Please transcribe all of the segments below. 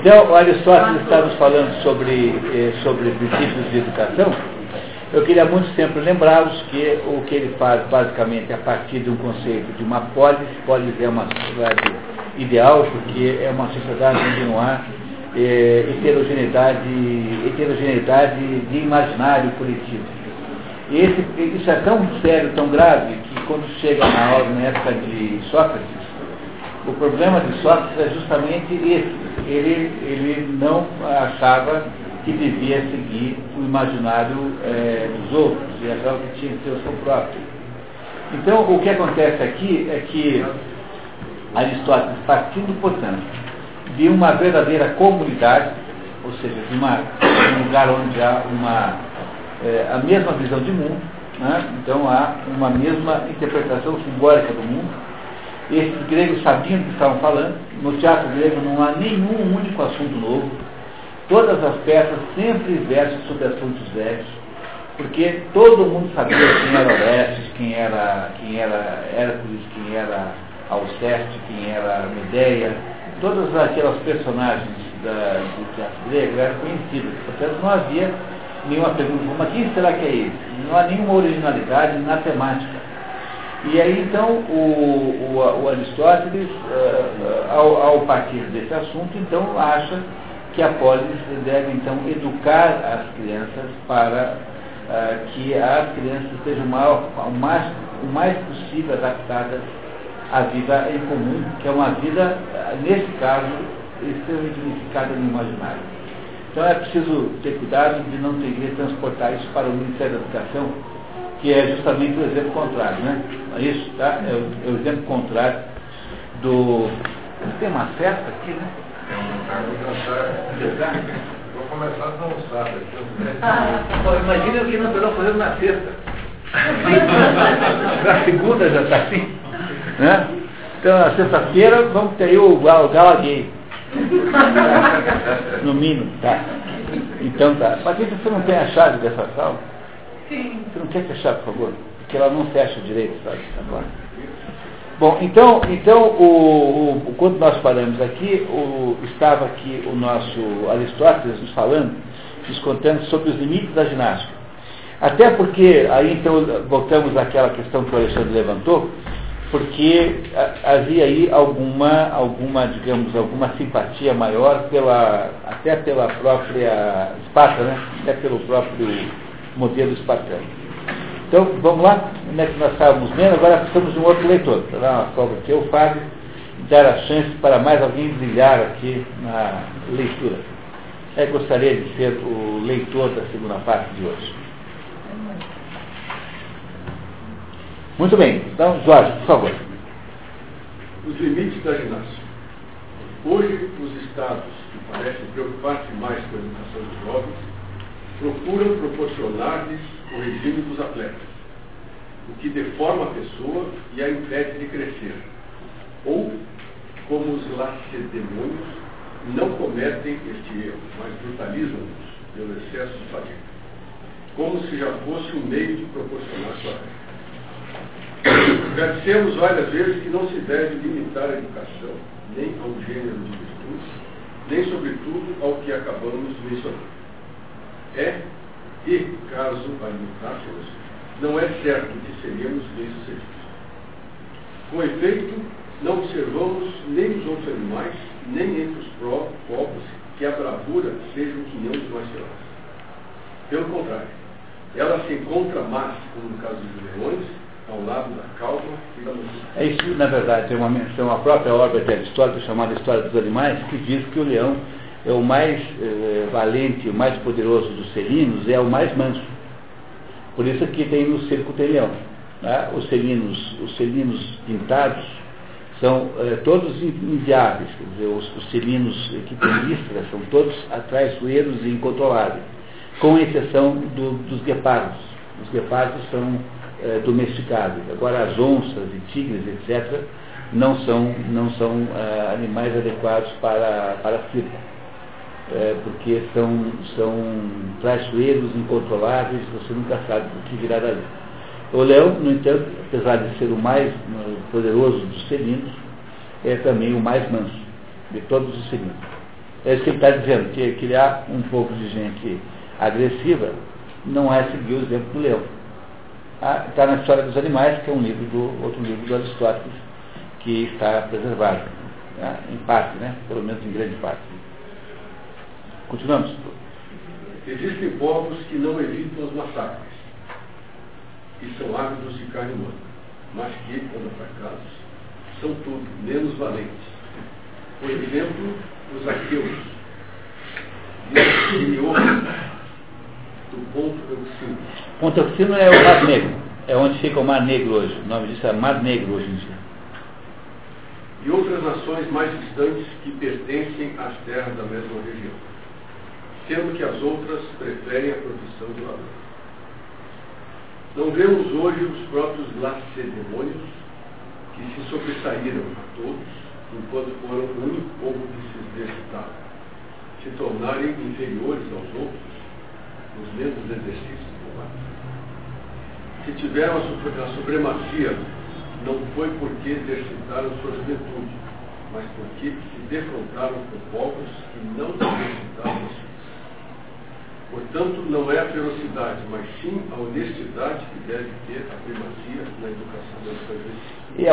Então, o Aristóteles está nos falando sobre, eh, sobre princípios de educação. Eu queria muito sempre lembrá-los que o que ele faz basicamente é a partir de um conceito de uma polis, polis é uma sociedade ideal, porque é uma sociedade onde não há eh, heterogeneidade, heterogeneidade de imaginário coletivo. E esse, isso é tão sério, tão grave, que quando chega na, hora, na época de Sócrates, o problema de Sócrates é justamente esse. Ele, ele não achava que devia seguir o imaginário é, dos outros, e achava que tinha que ter o seu próprio. Então, o que acontece aqui é que Aristóteles, partindo, portanto, de uma verdadeira comunidade, ou seja, de, uma, um lugar onde há uma, é, a mesma visão de mundo, né? então há uma mesma interpretação simbólica do mundo, esses gregos sabiam do que estavam falando. No teatro grego não há nenhum único assunto novo. Todas as peças sempre versam sobre assuntos velhos. Porque todo mundo sabia quem era Orestes, quem era, quem era Hércules, quem era Alceste, quem era Medeia. Todas aquelas personagens da, do teatro grego eram conhecidas. Portanto, não havia nenhuma pergunta, mas quem será que é esse? Não há nenhuma originalidade na temática. E aí, então, o, o, o Aristóteles, uh, ao, ao, partir desse assunto, então, acha que a polis deve, então, educar as crianças para uh, que as crianças estejam o mais, o mais possível adaptadas à vida em comum, que é uma vida, nesse caso, extremamente unificada no imaginário. Então, é preciso ter cuidado de não ter que transportar isso para o Ministério da Educação, que é justamente o exemplo contrário, né? É isso, tá? É o, é o exemplo contrário do. Tem uma festa aqui, né? Vou começar a dançar daqui. Ah, imagina o que nós estamos fazendo na sexta. na segunda já está assim. Né? Então, na sexta-feira, vamos ter aí o, o gala gay. no mínimo, tá? Então tá. Patrícia, você não tem a chave dessa sala? Sim. Você não quer fechar, por favor? Porque ela não fecha direito, sabe? Agora. Bom, então, então o, o, quando nós paramos aqui, o, estava aqui o nosso Aristóteles nos falando, nos contando sobre os limites da ginástica. Até porque, aí então voltamos àquela questão que o Alexandre levantou, porque havia aí alguma, alguma, digamos, alguma simpatia maior pela, até pela própria Esparta, né? até pelo próprio modelo espartano. Então, vamos lá? Onde é que nós estávamos vendo? Agora precisamos de um outro leitor, para dar uma prova aqui, o Fábio, dar a chance para mais alguém brilhar aqui na leitura. Eu gostaria de ser o leitor da segunda parte de hoje. Muito bem, então, Jorge, por favor. Os limites da ginástica. Hoje, os estados que parecem preocupar-se mais com a educação dos jovens procuram proporcionar-lhes o regime dos atletas, o que deforma a pessoa e a impede de crescer. Ou, como os lacedemônios, não cometem este erro, mas brutalizam-nos pelo excesso de fadiga, como se já fosse um meio de proporcionar sua vida. Já dissemos várias vezes que não se deve limitar a educação, nem ao gênero de virtude, nem, sobretudo, ao que acabamos mencionando é, e caso alimentássemos, não é certo que seríamos bem-sucedidos. Com efeito, não observamos nem nos outros animais, nem entre os povos, que a bravura seja o quinhão dos mais ferozes. Pelo contrário, ela se encontra mais, como no caso dos leões, ao lado da calma e da loucura. É isso, na verdade, tem uma menção, a própria obra de Aristóteles, chamada História dos Animais, que diz que o leão é o mais eh, valente, o mais poderoso dos felinos, é o mais manso. Por isso que tem no circo tem leão. Né? Os, felinos, os felinos pintados são eh, todos inviáveis, quer dizer, os, os felinos que têm listra são todos atraiçoeiros e incontroláveis, com exceção do, dos guepardos. Os guepardos são eh, domesticados. Agora as onças e tigres, etc., não são, não são animais adequados para, para circo é, porque são, são traiçoeiros, incontroláveis, você nunca sabe o que virá dali. O leão, no entanto, apesar de ser o mais poderoso dos felinos, é também o mais manso de todos os felinos. É isso que ele está dizendo, que criar um pouco de gente agressiva não é seguir o exemplo do leão. Está ah, na História dos Animais, que é um livro do, outro livro do Aristóteles, que está preservado, né? em parte, né? pelo menos em grande parte. Continuamos. Existem povos que não evitam os massacres, e são ávidos de carne humana, mas que, quando fracassos, são tudo menos valentes. Por exemplo, os aqueus, de do Ponto Euxino. Ponto é o Mar Negro, é onde fica o Mar Negro hoje. O nome disso é Mar Negro hoje em dia. E outras nações mais distantes que pertencem às terras da mesma região, sendo que as outras preferem a profissão de ladrão. Não vemos hoje os próprios lacedemônios que se sobressaíram a todos, enquanto foram o único povo que se exercitaram, se tornarem inferiores aos outros nos mesmos exercícios combate. Se tiveram a supremacia, não foi porque exercitaram sua juventude, mas porque se defrontaram com povos que não exercitaram a Portanto, não é a ferocidade, mas sim a honestidade que deve ter a primazia na educação da sua e é,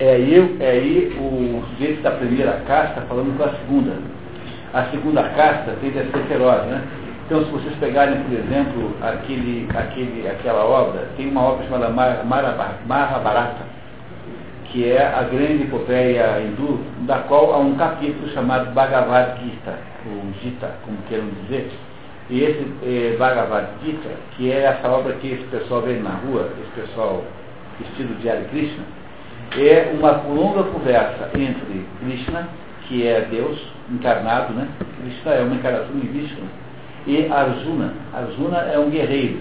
é, aí, é aí o sujeito da primeira casta falando com a segunda. A segunda casta tende a ser feroz, né? Então, se vocês pegarem, por exemplo, aquele, aquele, aquela obra, tem uma obra chamada Mahabharata, que é a grande epopeia hindu, da qual há um capítulo chamado Bhagavad Gita, ou Gita, como queiram dizer. E esse eh, Bhagavad Gita, que é essa obra que esse pessoal vê na rua, esse pessoal vestido de Hare Krishna, é uma longa conversa entre Krishna, que é Deus encarnado, né? Krishna é uma encarnação de Vishnu e Arjuna. Arjuna é um guerreiro.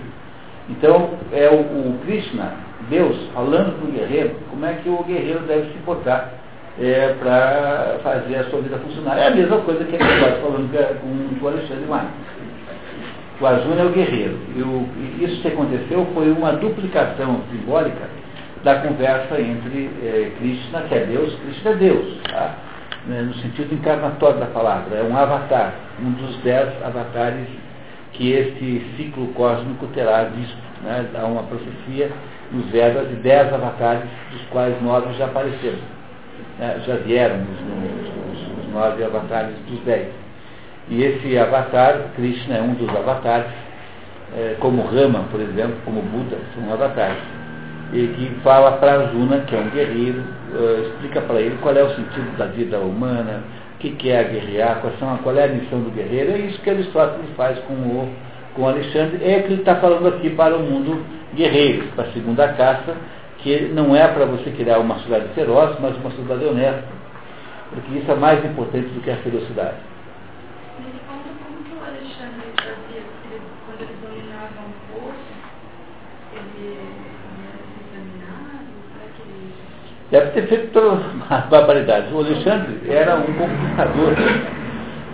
Então, é o, o Krishna, Deus, falando para o guerreiro como é que o guerreiro deve se portar é, para fazer a sua vida funcionar. É a mesma coisa que ele está falando com, com o Alexandre Maia. O Arjuna é o guerreiro. E, o, isso que aconteceu foi uma duplicação simbólica da conversa entre é, Krishna, que é Deus, Krishna é Deus. Tá? né, no sentido encarnatório da palavra, é um avatar, um dos dez avatares que esse ciclo cósmico terá visto. Né, há uma profecia nos Vedas de dez avatares, dos quais nove já apareceram. Né, já vieram os, os, os, nove avatares dos dez. E esse avatar, Krishna é um dos avatares, é, como Rama, por exemplo, como Buda, são avatares e que fala para Arjuna, que é um guerreiro, uh, explica para ele qual é o sentido da vida humana, o que, que é guerrear, qual, são, qual é a missão do guerreiro. É isso que Aristóteles faz com o, com Alexandre. É que ele está falando aqui para o mundo guerreiro, para a segunda caça, que não é para você criar uma sociedade feroz, mas uma sociedade honesta. Porque isso é mais importante do que a ferocidade. Deve ter feito todas as barbaridades. O Alexandre era um conquistador.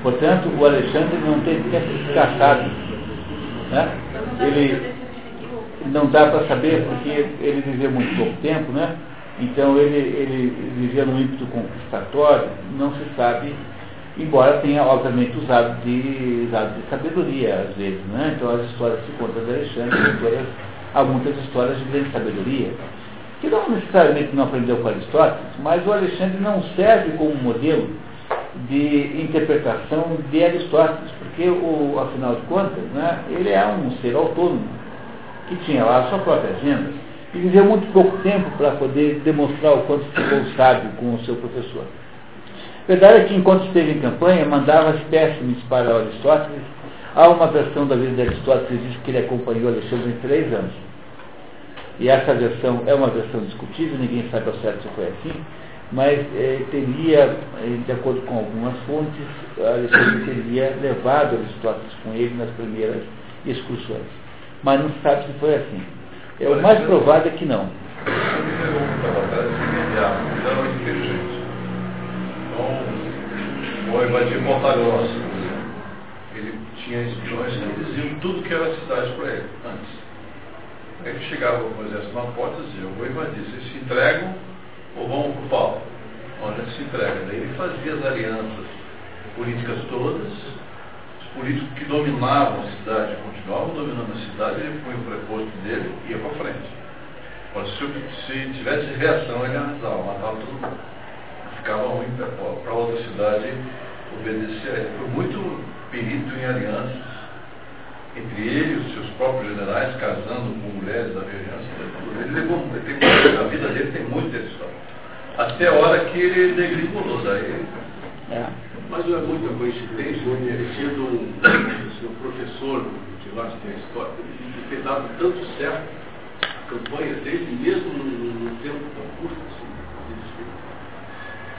Portanto, o Alexandre não teve tempo de sábio. Né? Ele não dá para saber porque ele viveu muito pouco tempo, né? Então ele, ele vivia num ímpeto conquistatório, não se sabe, embora tenha obviamente usado de, usado de sabedoria às vezes, né? Então as histórias que contam de Alexandre, todas, há muitas histórias de grande sabedoria que não necessariamente não aprendeu com Aristóteles, mas o Alexandre não serve como modelo de interpretação de Aristóteles, porque, o, afinal de contas, né, ele é um ser autônomo, que tinha lá a sua própria agenda, e viveu muito pouco tempo para poder demonstrar o quanto ficou sábio com o seu professor. Verdade é que, enquanto esteve em campanha, mandava espécimes para Aristóteles. Há uma versão da vida de Aristóteles que diz que ele acompanhou Alexandre em três anos e essa versão é uma versão discutível, ninguém sabe ao certo se foi assim, mas é, teria, é, de acordo com algumas fontes, Alexandre teria levado Aristóteles com ele nas primeiras excursões. Mas não se sabe se foi assim. É, o mais provável é que não. Então, o Evadir Montalhosa, ele tinha espiões que diziam tudo que era cidade para ele, antes. Aí que chegava o exército na porta e dizia, vou invadir, vocês se entregam ou vão para o pau? Onde se entrega? Daí ele fazia as alianças políticas todas, os políticos que dominavam a cidade continuavam dominando a cidade, ele põe o preposto dele e ia para frente. Agora, se, se tivesse reação, ele arrasava, matava todo mundo. Ficava ruim para outra cidade obedecer a ele. Foi muito perito em alianças entre ele e os seus próprios generais, casando com mulheres da região. Ele levou, ele tem, a vida dele tem muita história. Até a hora que ele degringolou daí. É. Mas não é muita coincidência, ele sendo um, um professor de lá de história, ele ter dado tanto certo a campanha dele, mesmo tempo tão curto assim.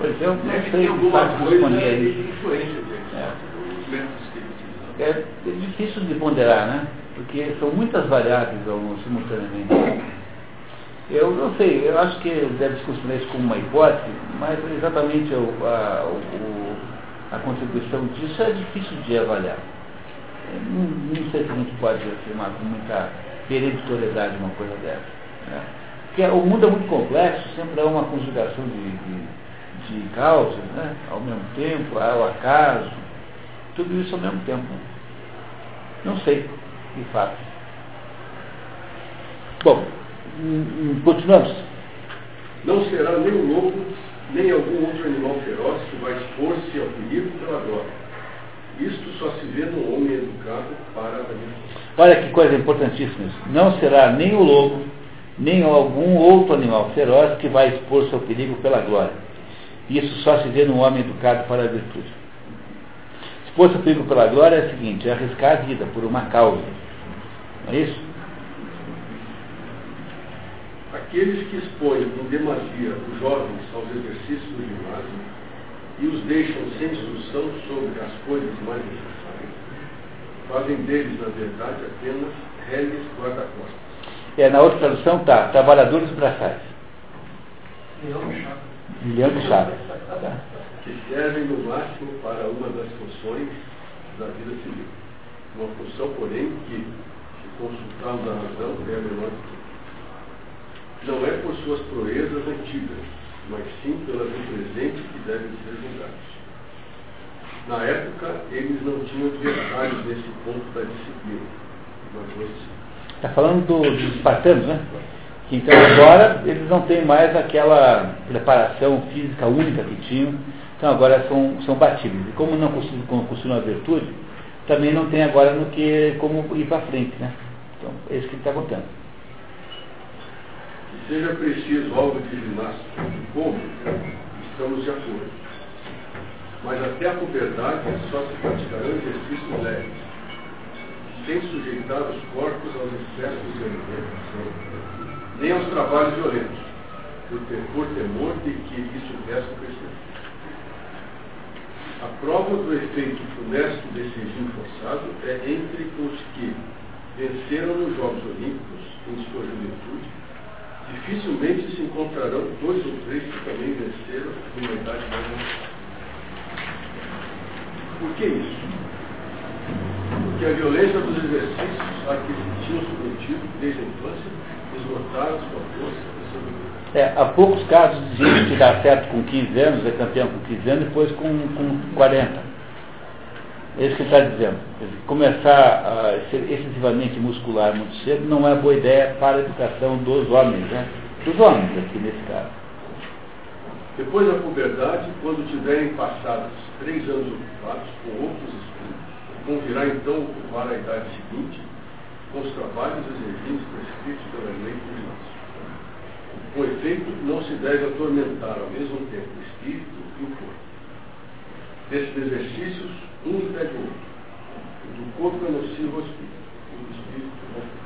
Pois eu não sei se alguma coisa de influência dele, é. é, é difícil de ponderar, né? Porque são muitas variáveis simultaneamente. Eu não sei, eu acho que deve se considerar isso como uma hipótese, mas exatamente o, a, o, a contribuição disso é difícil de avaliar. Não, não, sei se a gente pode afirmar com muita peremptoriedade uma coisa dessa. Né? Porque o mundo é muito complexo, sempre há uma conjugação de, de, de causas, né? ao mesmo tempo, há o acaso, tudo isso ao mesmo tempo. Não sei, de fato. Bom, hum, hum, continuamos. Não será nem o lobo, nem algum outro animal feroz que vai expor-se ao perigo pela glória. Isto só se vê no homem educado para a. Olha que coisa importantíssima isso. Não será nem o lobo, nem algum outro animal feroz que vai expor-se ao perigo pela glória. Isso só se vê no homem educado para a virtude. Fosse o perigo pela glória é o seguinte, é arriscar a vida por uma causa. Não é isso? Aqueles que expõem em demasia os jovens aos exercícios do ginásio e os deixam sem instrução sobre as coisas mais necessárias, fazem deles, na verdade, apenas réis guarda-costas. É, na outra tradução está, trabalhadores braçais. De chaves. Milhão de chaves. Tá? que servem no máximo para uma das funções da vida civil. Uma função, porém, que, se consultarmos a razão, é a menor de todas. Não é por suas proezas antigas, mas sim pelas do presente que devem ser julgados. Na época, eles não tinham adversários nesse ponto da disciplina, Está falando do, dos espartanos, né? Então agora eles não têm mais aquela preparação física única que tinham então agora são, são batíveis. E como não costuma a virtude, também não tem agora no que como ir para frente, né? Então, é isso que ele está contando. Seja preciso algo de ginástica, como estamos de acordo. Mas até a puberdade só se praticarão exercícios leves, sem sujeitar os corpos aos excessos de alimentação, nem aos trabalhos violentos, por temor de que isso peça o crescimento. A prova do efeito funesto desse regime forçado é entre os que venceram nos Jogos Olímpicos em sua juventude, dificilmente se encontrarão dois ou três que também venceram numa idade mais avançada. Por que isso? Porque a violência dos exercícios a que se tinham submetido desde a infância esgotaram sua força e é, há poucos casos de gente que dá certo com 15 anos, é campeão com 15 anos, depois com, com 40. É isso que ele está dizendo. Começar a ser excessivamente muscular muito cedo não é boa ideia para a educação dos homens, né? Dos homens aqui nesse caso. Depois da puberdade, quando tiverem passado três anos ocupados com outros estudos, convirá então ocupar a idade seguinte os trabalhos exercidos prescritos pela lei do ginásio. Com efeito, não se deve atormentar ao mesmo tempo o espírito e o corpo. Desses exercícios, um impede o outro. O do corpo é nocivo ao espírito, o do espírito não.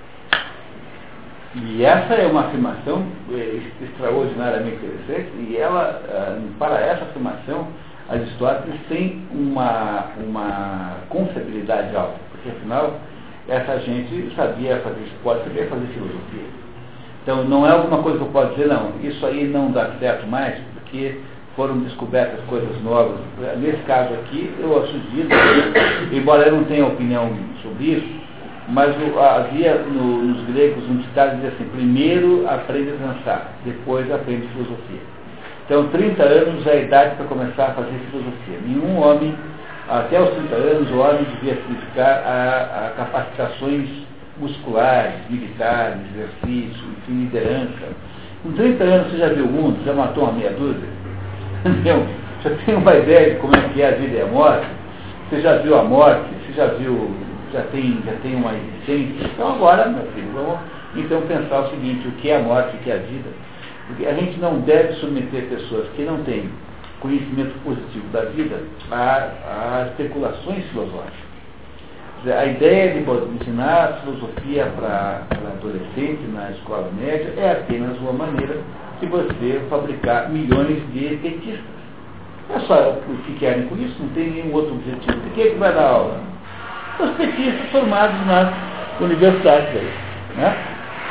E essa é uma afirmação é, extraordinariamente interessante, e ela, ah, para essa afirmação, Aristóteles tem uma, uma confiabilidade alta, porque afinal, essa gente sabia fazer esporte, sabia fazer filosofia. Então não é alguma coisa que eu posso dizer, não, isso aí não dá certo mais, porque foram descobertas coisas novas. Nesse caso aqui, eu acredito, embora eu não tenha opinião sobre isso, mas havia no, nos gregos um ditado que dizia assim, primeiro aprende a dançar, depois aprende filosofia. Então 30 anos é a idade para começar a fazer filosofia. Nenhum homem até os 30 anos o homem devia se dedicar a, a capacitações musculares, militares, exercício, enfim, liderança. Com 30 anos você já viu o mundo, já matou uma meia dúzia? Entendeu? Já tem uma ideia de como é que é a vida e a morte? Você já viu a morte? Você já viu, já tem, já tem uma existência? Então agora, meu filho, vamos então pensar o seguinte, o que é a morte, o que é a vida? Porque a gente não deve submeter pessoas que não têm conhecimento positivo da vida a, a especulações filosóficas. A ideia de ensinar filosofia para adolescente na escola média é apenas uma maneira de você fabricar milhões de petistas. É só querem com isso, não tem nenhum outro objetivo. De que é que vai dar aula? Os petistas formados nas universidades. Né?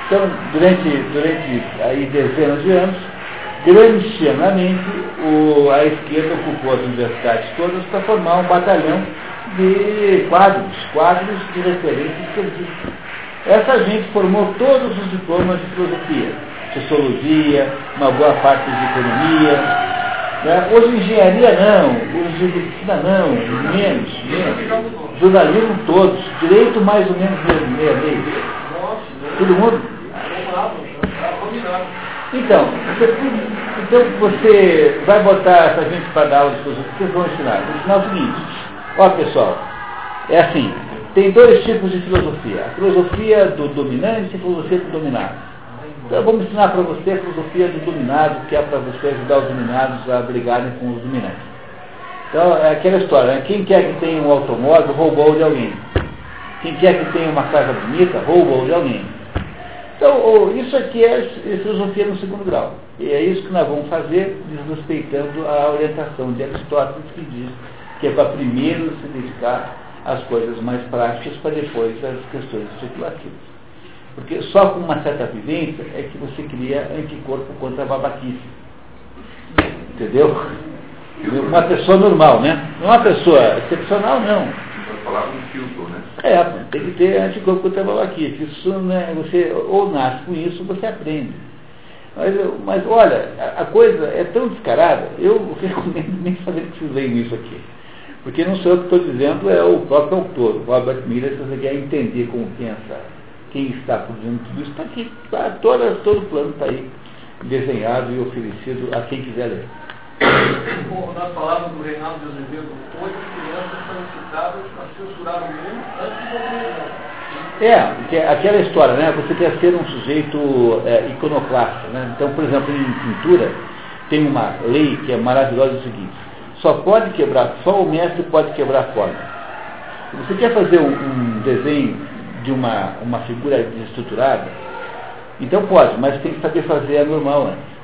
Então, durante, durante aí dezenas de anos, grandianamente, o, a esquerda ocupou as universidades todas para formar um batalhão de quadros, quadros de referência científica. Essa gente formou todos os diplomas de filosofia, sociologia, uma boa parte de economia. Né? Hoje engenharia não, hoje medicina não, menos, menos. Jornalismo todos, direito mais ou menos meia lei. Todo mundo? Então, você, então você vai botar essa gente para dar aula de que vocês vão ensinar? Vou ensinar o seguinte, ó pessoal, é assim, tem dois tipos de filosofia, a filosofia do dominante e a filosofia do dominado. Então vamos ensinar para você a filosofia do dominado, que é para você ajudar os dominados a brigarem com os dominantes. Então é aquela história, né? quem quer que tenha um automóvel roubou de alguém. Quem quer que tenha uma casa bonita roubou de alguém. Então, isso aqui é filosofia no segundo grau. E é isso que nós vamos fazer, desrespeitando a orientação de Aristóteles, que diz que é para primeiro se dedicar às coisas mais práticas, para depois às questões especulativas. Porque só com uma certa vivência é que você cria anticorpo contra a babaquice. Entendeu? Uma pessoa normal, né? Não uma pessoa excepcional, não falar um filtro, né? É, tem que ter anticorpo contra a babaquice. Isso, né, você ou nasce com isso, você aprende. Mas, mas olha, a, a coisa é tão descarada, eu recomendo nem fazer que vocês leiam isso aqui. Porque não sou eu que estou dizendo, é o próprio autor, Robert Miller, se você quer entender como pensa quem está produzindo tudo isso, está aqui. Tá, todo, todo o plano está aí, desenhado e oferecido a quem quiser ler. Nós falávamos do Reinaldo de Azevedo, oito crianças são citadas para censurar o mundo antes de morrer. É, aquela história, né? Você quer ser um sujeito é, iconoclasta, né? Então, por exemplo, em pintura, tem uma lei que é maravilhosa é o seguinte, só pode quebrar, só o mestre pode quebrar a forma. Se você quer fazer um, um desenho de uma, uma figura desestruturada, então pode, mas tem que saber fazer a normal antes.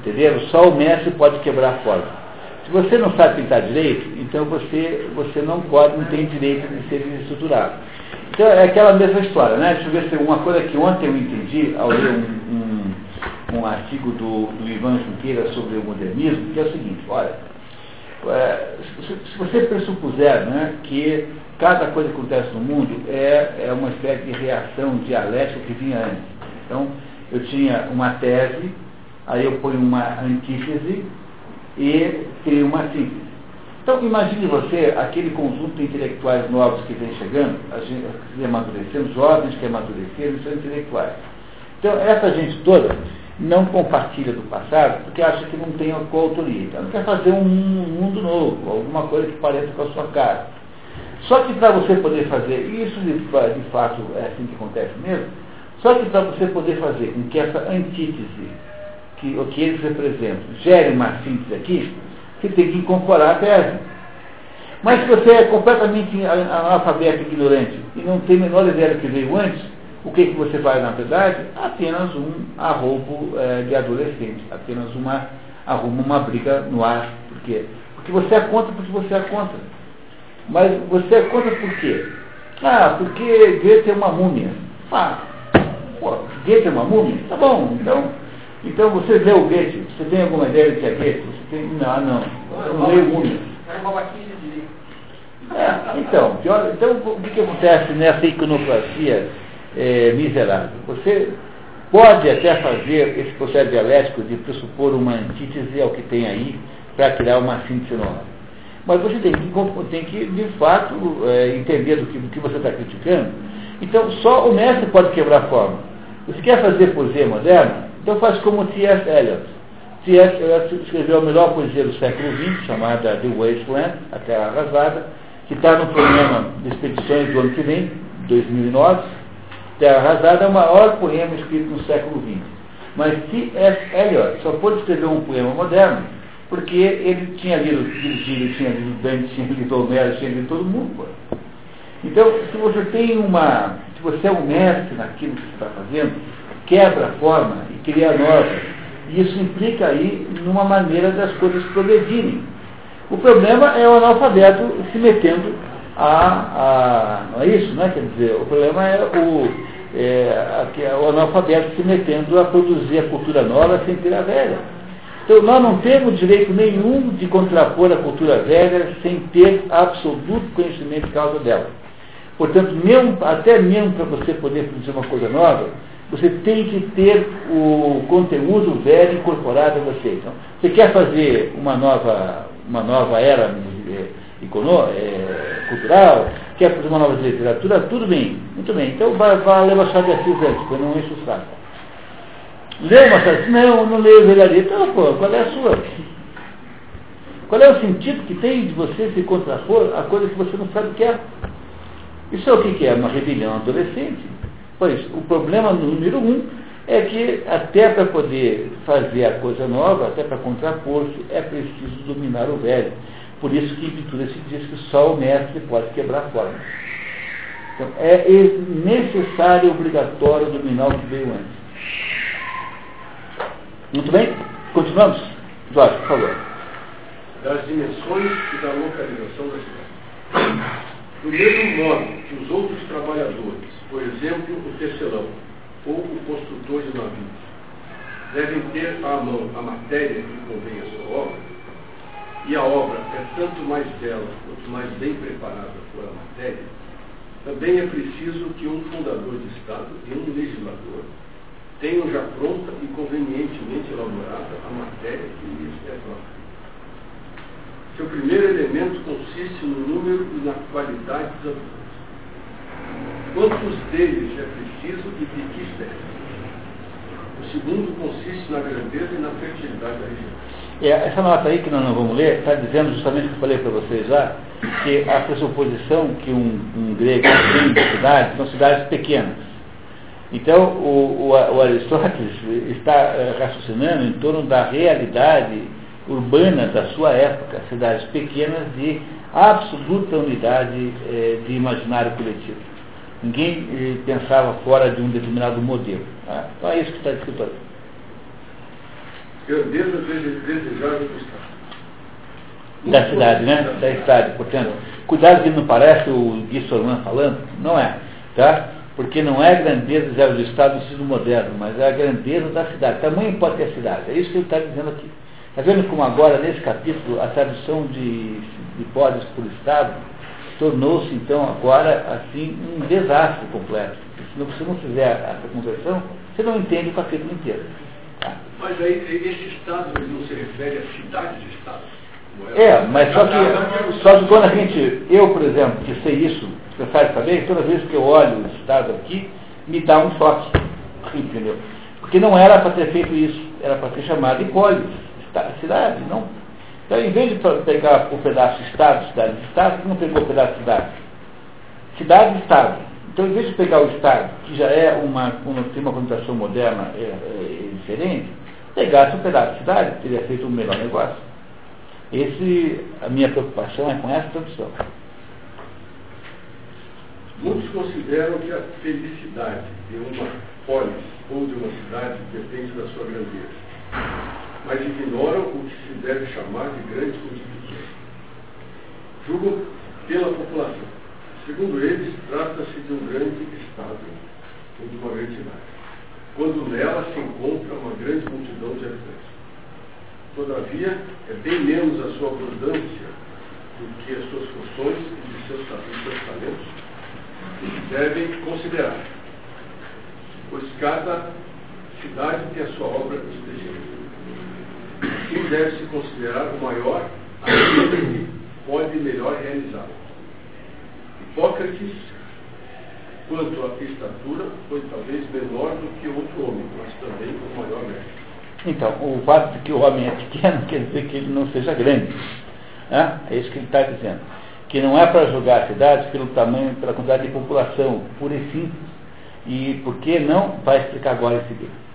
Entenderam? Só o mestre pode quebrar a forma. Se você não sabe pintar direito, então você, você não pode, não tem direito de ser desestruturado. Então é aquela mesma história, né? Deixa eu ver se uma coisa que ontem eu entendi ao ler um, um, um artigo do, do Ivan Junqueira sobre o modernismo, que é o seguinte, olha, é, se, se você pressupuser né, que cada coisa que acontece no mundo é, é uma espécie de reação dialética que vinha antes. Então, eu tinha uma tese Aí eu ponho uma antítese e crio uma síntese. Então imagine você aquele conjunto de intelectuais novos que vem chegando, a gente, que amadurecendo, jovens que amadureceram são intelectuais. Então essa gente toda não compartilha do passado porque acha que não tem a coautoria. Então quer fazer um mundo novo, alguma coisa que pareça com a sua cara. Só que para você poder fazer, isso de, de fato é assim que acontece mesmo, só que para você poder fazer com que essa antítese que, o que eles representam gere uma síntese aqui, você tem que incorporar a tese. Mas se você é completamente analfabeto ignorante e não tem a menor ideia do que veio antes, o que, que você faz na verdade? Apenas um arrobo é, de adolescente, apenas uma, arruma uma briga no ar. Por quê? Porque você é contra porque você é contra. Mas você é contra por quê? Ah, porque Goethe é uma múmia. Ah, pô, Goethe é uma múmia? Tá bom, então então você vê o Goethe, você tem alguma ideia do que é Goethe? Você tem, não, não, eu não leio muito. É, então, pior, então, o que, que acontece nessa iconoclasia é, miserável? Você pode até fazer esse processo dialético de pressupor uma antítese ao que tem aí para criar uma síntese nova. Mas você tem que, tem que de fato, é, entender do que, do que você está criticando. Então, só o mestre pode quebrar a forma. Você quer fazer poesia moderna? Então faz como T.S. Eliot. T.S. Eliot escreveu a melhor poesia do século XX, chamada The Wasteland, A Terra Arrasada, que está no programa de expedições do ano que vem, 2009. Terra Arrasada é o maior poema escrito no século XX. Mas T.S. Eliot só pôde escrever um poema moderno porque ele tinha lido Virgílio, tinha lido Dante, tinha lido Homero, tinha lido todo mundo. Pô. Então, se você tem uma. Se você é um mestre naquilo que você está fazendo, quebra a forma e cria nova. E isso implica aí numa maneira das coisas progredirem. O problema é o analfabeto se metendo a, a não é isso, né? Quer dizer, o problema é o, é, é o analfabeto se metendo a produzir a cultura nova sem ter a velha. Então nós não temos direito nenhum de contrapor a cultura velha sem ter absoluto conhecimento de causa dela. Portanto, mesmo, até mesmo para você poder produzir uma coisa nova, você tem que ter o conteúdo velho incorporado a você. Então, você quer fazer uma nova, uma nova era é, é, cultural, quer fazer uma nova literatura, tudo bem, muito bem. Então vai, vai ler Machado de Assis antes, porque não enche o saco. Leu Machado de Assis? Não, não leio velharia. Então, pô, qual é a sua? Qual é o sentido que tem de você se contrapor a coisa que você não sabe o que é? Isso é o que é? Uma rebelião adolescente. Pois, o problema número um é que até para poder fazer a coisa nova, até para contrapor-se, é preciso dominar o velho. Por isso que em pintura se diz que só o mestre pode quebrar a forma. Então, é necessário e obrigatório dominar o que veio antes. Muito bem? Continuamos? Jorge, por favor. Das dimensões e da localização da cidade. Do mesmo modo que os outros trabalhadores, por exemplo, o tecelão ou o construtor de navios, devem ter à mão a matéria que convém à sua obra, e a obra é tanto mais bela quanto mais bem preparada for a matéria, também é preciso que um fundador de Estado e um legislador tenham já pronta e convenientemente elaborada a matéria que lhes é própria. Seu primeiro elemento consiste no número e na qualidade dos habitantes. Quantos deles é preciso e de que espécie? O segundo consiste na grandeza e na fertilidade da região. É, essa nota aí que nós não vamos ler está dizendo justamente o que eu falei para vocês já, que a pressuposição que um, um grego tem de cidades são cidades pequenas. Então, o, o, o Aristóteles está uh, raciocinando em torno da realidade urbana da sua época, cidades pequenas de absoluta unidade eh, de imaginário coletivo. Ninguém eh, pensava fora de um determinado modelo. Tá? Então é isso que está escrito. Grandeza desejável do Estado. Da cidade, né? Da cidade, portanto. Cuidado que não parece o Gui Sorman falando, não é. Tá? Porque não é a grandeza do Estado no sentido moderno, mas é a grandeza da cidade. Tamanho pode ter a cidade. É isso que ele está dizendo aqui. Está vendo como agora, nesse capítulo, a tradução de, de hipóteses por Estado tornou-se, então, agora, assim, um desastre completo. Se você não fizer essa conversão, você não entende o capítulo inteiro. Tá? Mas aí, esse Estado não se refere à cidade de Estado? É, mas só que, só que quando a gente, eu, por exemplo, que sei isso, você sabe saber, toda vez que eu olho o Estado aqui, me dá um choque. Entendeu? Porque não era para ter feito isso, era para ter chamado de polis cidade, não. Então, em vez de pegar o pedaço Estado, cidade de Estado, não pegou o pedaço cidade? Cidade de Estado. Então, em vez de pegar o Estado, que já é uma, uma tem uma conotação moderna é, é, diferente, pegasse um pedaço de cidade, teria feito um melhor negócio. Esse, a minha preocupação é com essa tradução. Muitos consideram que a felicidade de uma polis ou de uma cidade depende da sua grandeza mas ignoram o que se deve chamar de grandes constituições. Julgam pela população. Segundo eles, trata-se de um grande Estado ou de uma grande cidade, quando nela se encontra uma grande multidão de habitantes. Todavia, é bem menos a sua abundância do que as suas funções e de seus, seus talentos devem considerar, pois cada cidade tem a sua obra específica. Assim deve-se considerar o maior aquele que, pode melhor realizá-la. Hipócrates, quanto à estatura, foi talvez menor do que outro homem, mas também o maior mestre. Então, o fato de que o homem é pequeno quer dizer que ele não seja grande. Né? É isso que ele está dizendo. Que não é para julgar a cidade pelo tamanho, pela quantidade de população, pura e simples. E por que não, vai explicar agora em seguida.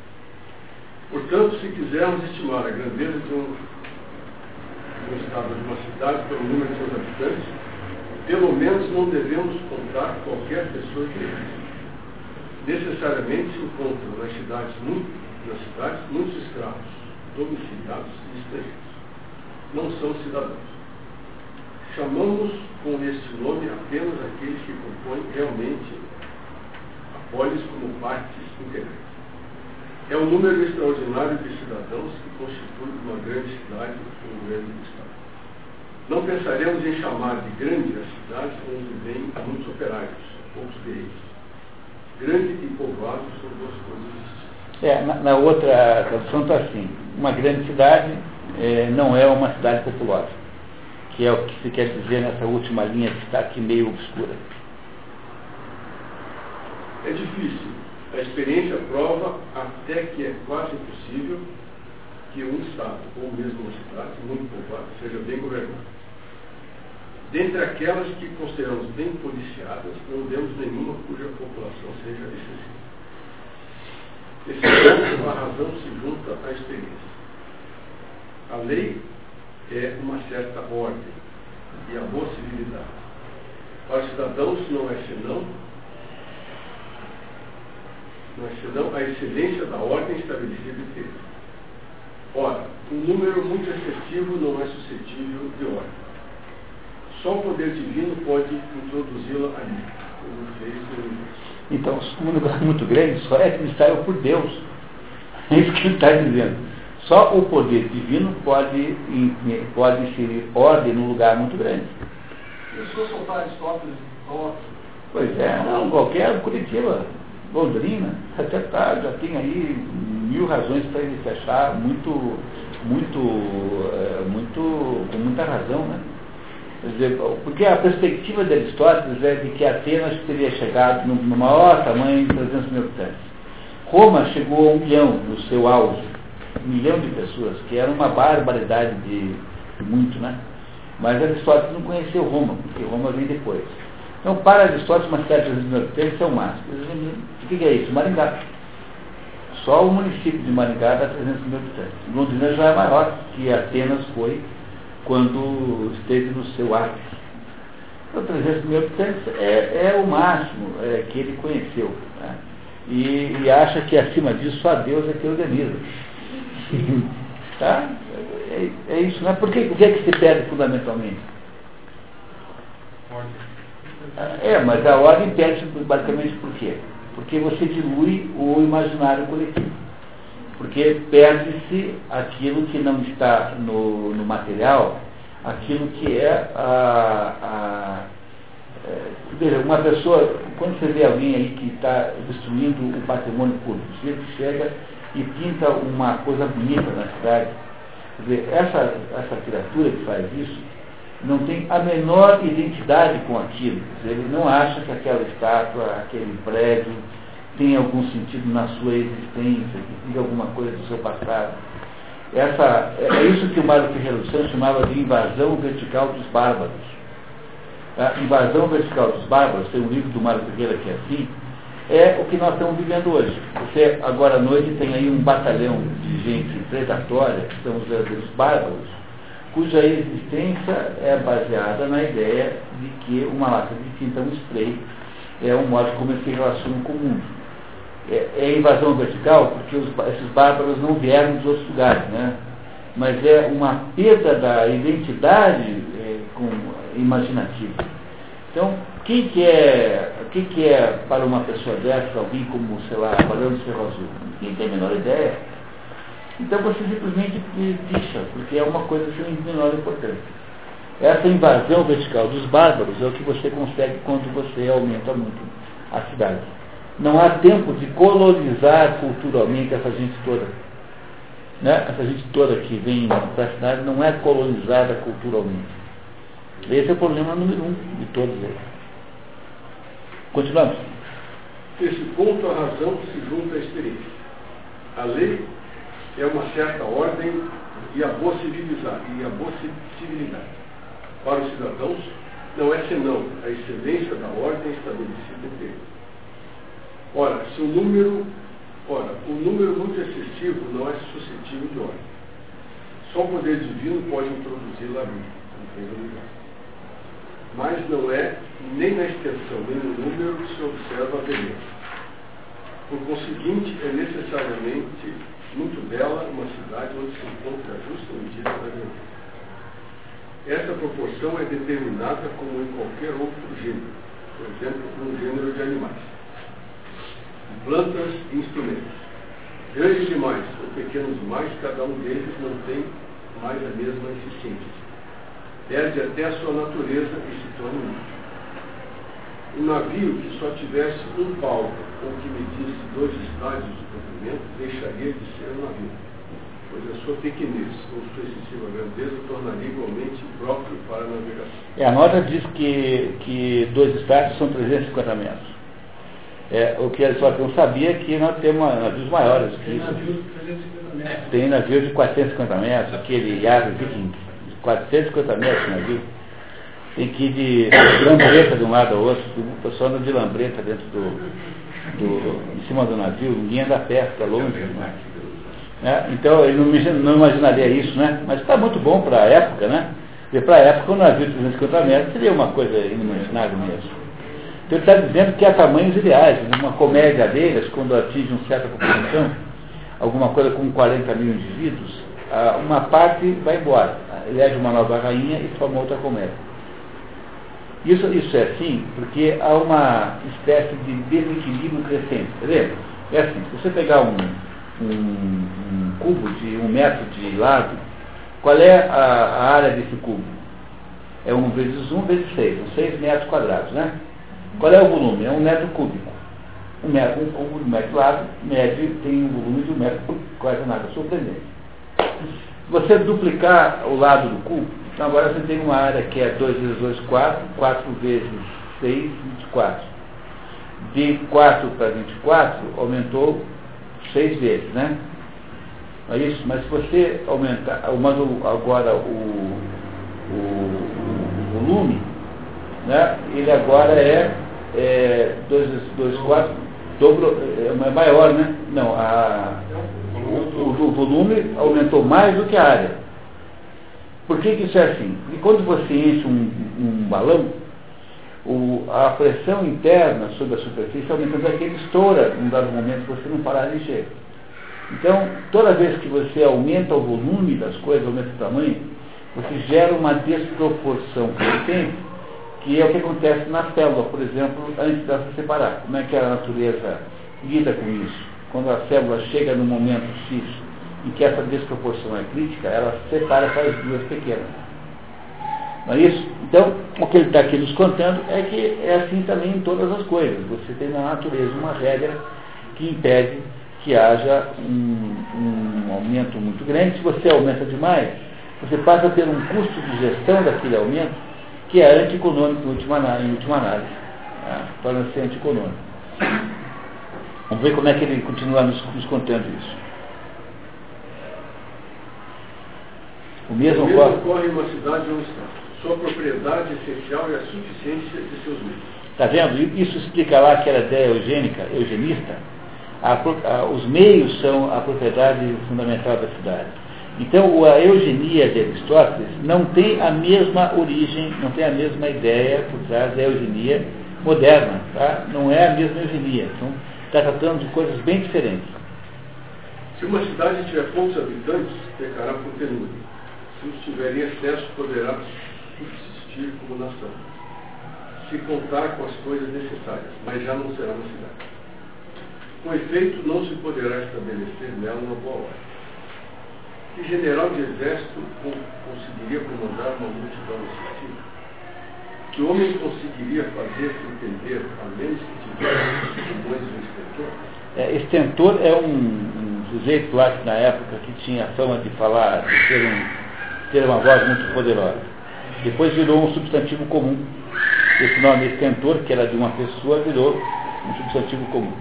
Portanto, se quisermos estimar a grandeza de um, de um estado, de uma cidade, pelo número de seus habitantes, pelo menos não devemos contar qualquer pessoa que necessariamente se encontram nas cidades, muito, nas cidades muitos escravos, domiciliados e estrangeiros. Não são cidadãos. Chamamos com este nome apenas aqueles que compõem realmente a polis como partes integrantes. É um número extraordinário de cidadãos que constitui uma grande cidade ou um grande estado. Não pensaremos em chamar de grande as cidades onde vêm muitos operários, poucos deles. Grande e povoado são duas coisas distintas. É, na, na, outra tradução está assim, uma grande cidade é, não é uma cidade populosa, que é o que se quer dizer nessa última linha que está aqui meio obscura. É difícil. A experiência prova até que é quase impossível que um Estado, ou mesmo uma cidade, muito povoada, seja bem governado. Dentre aquelas que consideramos bem policiadas, não vemos nenhuma cuja população seja excessiva. Esse ponto, a razão se junta à experiência. A lei é uma certa ordem e a boa civilidade. Para os cidadãos não é senão, não é senão a excelência da ordem estabelecida entre eles. Ora, um número muito excessivo não é suscetível de ordem. Só o poder divino pode introduzi-la ali, como fez no universo. Então, um lugar muito grande só é administrável por Deus. É isso que ele está dizendo. Só o poder divino pode, pode inserir ordem num lugar muito grande. E se eu soltar Aristóteles Pois é, não, qualquer Curitiba, Londrina, até tá, já tem aí mil razões para ele se achar muito, muito, é, muito, com muita razão, né? Porque a perspectiva de Aristóteles é de que Atenas teria chegado no, no maior tamanho de 300 mil habitantes. Roma chegou a um milhão no seu auge, um milhão de pessoas, que era uma barbaridade de, de muito, né? Mas Aristóteles não conheceu Roma, porque Roma vem depois. Então, para Aristóteles, uma cidade de 300 mil habitantes é o que é isso? Maringá. Só o município de Maringá dá 300 mil habitantes. Londrina já é maior que Atenas foi quando esteve no seu ápice. Então, 300 mil habitantes é, é o máximo é, que ele conheceu. Né? E, e, acha que acima disso só Deus é que organiza. tá? É, é, isso, né? Por que, o que é que se perde fundamentalmente? É, mas a ordem perde basicamente por quê? Porque você dilui o imaginário coletivo porque perde-se aquilo que não está no, no material, aquilo que é a, a é, uma pessoa, quando você vê alguém aí que está destruindo o patrimônio público, você chega e pinta uma coisa bonita na cidade, quer dizer, essa, essa criatura que faz isso não tem a menor identidade com aquilo, ele não acha que aquela estátua, aquele prédio, tem algum sentido na sua existência, que diga alguma coisa do seu passado. Essa, é, é isso que o Mário Ferreira dos Santos chamava de invasão vertical dos bárbaros. A invasão vertical dos bárbaros, tem um livro do Mário Ferreira que é assim, é o que nós estamos vivendo hoje. Você, agora à noite, tem aí um batalhão de gente predatória, que são os verdadeiros bárbaros, cuja existência é baseada na ideia de que uma lata de tinta, um spray, é um modo como eles se relacionam com o mundo é, é invasão vertical porque os, esses bárbaros não vieram dos outros lugares, né? mas é uma perda da identidade é, com, imaginativa. Então, quem que é, quem que é para uma pessoa dessa, alguém como, sei lá, Barão de Ferro Azul? Ninguém tem a menor ideia. Então você simplesmente picha, porque é uma coisa sem menor importância. Essa invasão vertical dos bárbaros é o que você consegue quando você aumenta muito a cidade. Não há tempo de colonizar culturalmente essa gente toda. Né? Essa gente toda que vem para a cidade não é colonizada culturalmente. Esse é o problema número um de todos eles. Continuamos. Nesse ponto, a razão se junta à experiência. A lei é uma certa ordem e a boa civilidade. E a boa civilidade. Para os cidadãos, não é senão a excelência da ordem estabelecida entre eles. Ora, se o número, ora, o número muito excessivo não é suscetível de ordem. Só o poder divino pode introduzir la vida, em primeiro lugar. Mas não é nem na extensão, nem no número que se observa a beleza. Por conseguinte, é necessariamente muito bela uma cidade onde se encontra a justa medida da beleza. Essa proporção é determinada como em qualquer outro gênero, por exemplo, no gênero de animais, plantas e instrumentos. Grandes demais ou pequenos demais, cada um deles não tem mais a mesma eficiência. Perde até a sua natureza e se torna útil. Um navio que só tivesse um palco ou que medisse dois estádios de comprimento deixaria de ser um navio, pois a sua pequenez ou sua excessiva grandeza tornaria igualmente próprio para a navegação. É, a nota diz que, que dois estádios são 350 metros. É, o que Aristóteles não sabia é que nós temos navios maiores que Tem isso. navios de 350 metros. Tem navio de 450 metros, aquele Yara Viking, de 450 metros de navio. Tem que ir de lambreta de um lado ao outro, o pessoal anda de lambreta dentro do, do, em cima do navio, ninguém anda perto, é longe. Né? Então ele não, não imaginaria isso, né? Mas está muito bom para a época, né? E para a época um navio de 350 metros seria uma coisa inimaginável mesmo. Então ele está dizendo que há tamanhos ideais, uma comédia deles, quando atinge uma certa população, alguma coisa com 40 mil indivíduos, ah, uma parte vai embora, elege uma nova rainha e forma outra comédia. Isso, isso é assim porque há uma espécie de desequilíbrio crescente. Entendeu? É assim, se você pegar um, um, um cubo de um metro de lado, qual é a, a área desse cubo? É 1 vezes 1 vezes 6, são 6 metros quadrados, né? Qual é o volume? É um metro cúbico. Um, metro, um um metro lado, médio, tem um volume de um metro cúbico, quase nada surpreendente. Se você duplicar o lado do cubo, então agora você tem uma área que é 2 vezes 2, 4, 4 vezes 6, 24. De 4 para 24, aumentou 6 vezes, né? Não é isso? Mas se você aumentar, mas agora o, o, o volume, né? ele agora é, é 2 vezes 2, 4, dobro, é maior, né? Não, a, o, o volume aumentou mais do que a área. Por que, que isso é assim? Porque quando você enche um, um balão, o- a pressão interna sobre a superfície aumentando até que ele estoura num dado momento você não parar de encher. Então, toda vez que você aumenta o volume das coisas, aumenta o tamanho, você gera uma desproporção crescente, que é o que acontece na célula, por exemplo, antes dela se separar. Como é que a natureza lida com isso? Quando a célula chega no momento X em que essa desproporção é crítica, ela separa essas duas pequenas. Não é isso? Então, o que ele está aqui nos contando é que é assim também em todas as coisas. Você tem na natureza uma regra que impede que haja um, um aumento muito grande. Se você aumenta demais, você passa a ter um custo de gestão daquele aumento que é antieconômico em última, ana- em última análise. Tá? Torna-se antieconômico. Vamos ver como é que ele continua nos, nos contando isso. O mesmo o mesmo ocorre. ocorre em uma cidade ou um estado. Sua propriedade essencial é a suficiência de seus meios. Está vendo? Isso explica lá que era ideia eugênica, eugenista. A a- os meios são a propriedade fundamental da cidade. Então, a eugenia de Aristóteles não tem a mesma origem, não tem a mesma ideia por trás da eugenia moderna. Tá? Não é a mesma eugenia. Então, está tratando de coisas bem diferentes. Se uma cidade tiver poucos habitantes, pecará por penúria. Tiver em excesso, poderá subsistir como nação. Se contar com as coisas necessárias, mas já não será uma cidade. Com efeito, não se poderá estabelecer nela uma boa ordem. Que general de exército co- conseguiria comandar uma multidão excessiva? Que homem conseguiria fazer-se entender, a menos que tivesse de um escritor? É, Estentor é um, um sujeito lá na época que tinha a fama de falar, de ter, um, ter uma voz muito poderosa. Depois virou um substantivo comum. Esse nome extentor, que era de uma pessoa, virou um substantivo comum.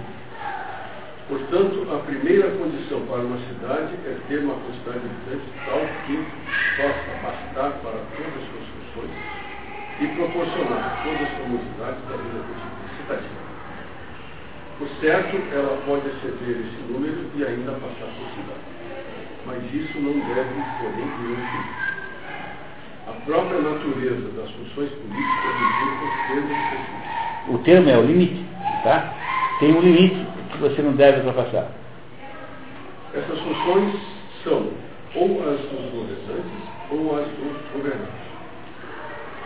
Portanto, a primeira condição para uma cidade é ter uma quantidade de habitantes tal que possa bastar para todas as suas funções e proporcionar todas as comodidades da vida cidadina. Por certo, ela pode exceder esse número e ainda passar por cidade. Mas isso não deve, porém, ir um limite. A própria natureza das funções políticas os termos específicos. O termo é o limite, tá? Tem um limite que você não deve ultrapassar. Essas funções são ou as dos governantes ou as dos governantes.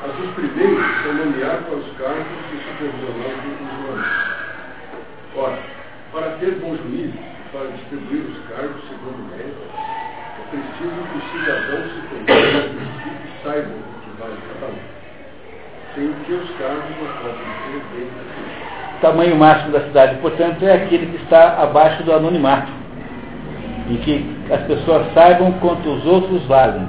As dos primeiros são nomear para os cargos e supervisionar os usuários. Ora, para ter bom juízo, para distribuir os cargos segundo mérito, preciso que conheçam e saibam o que vale cada um, sem que os cargos não ser bem. O tamanho máximo da cidade, portanto, é aquele que está abaixo do anonimato, em que as pessoas saibam quanto os outros valem.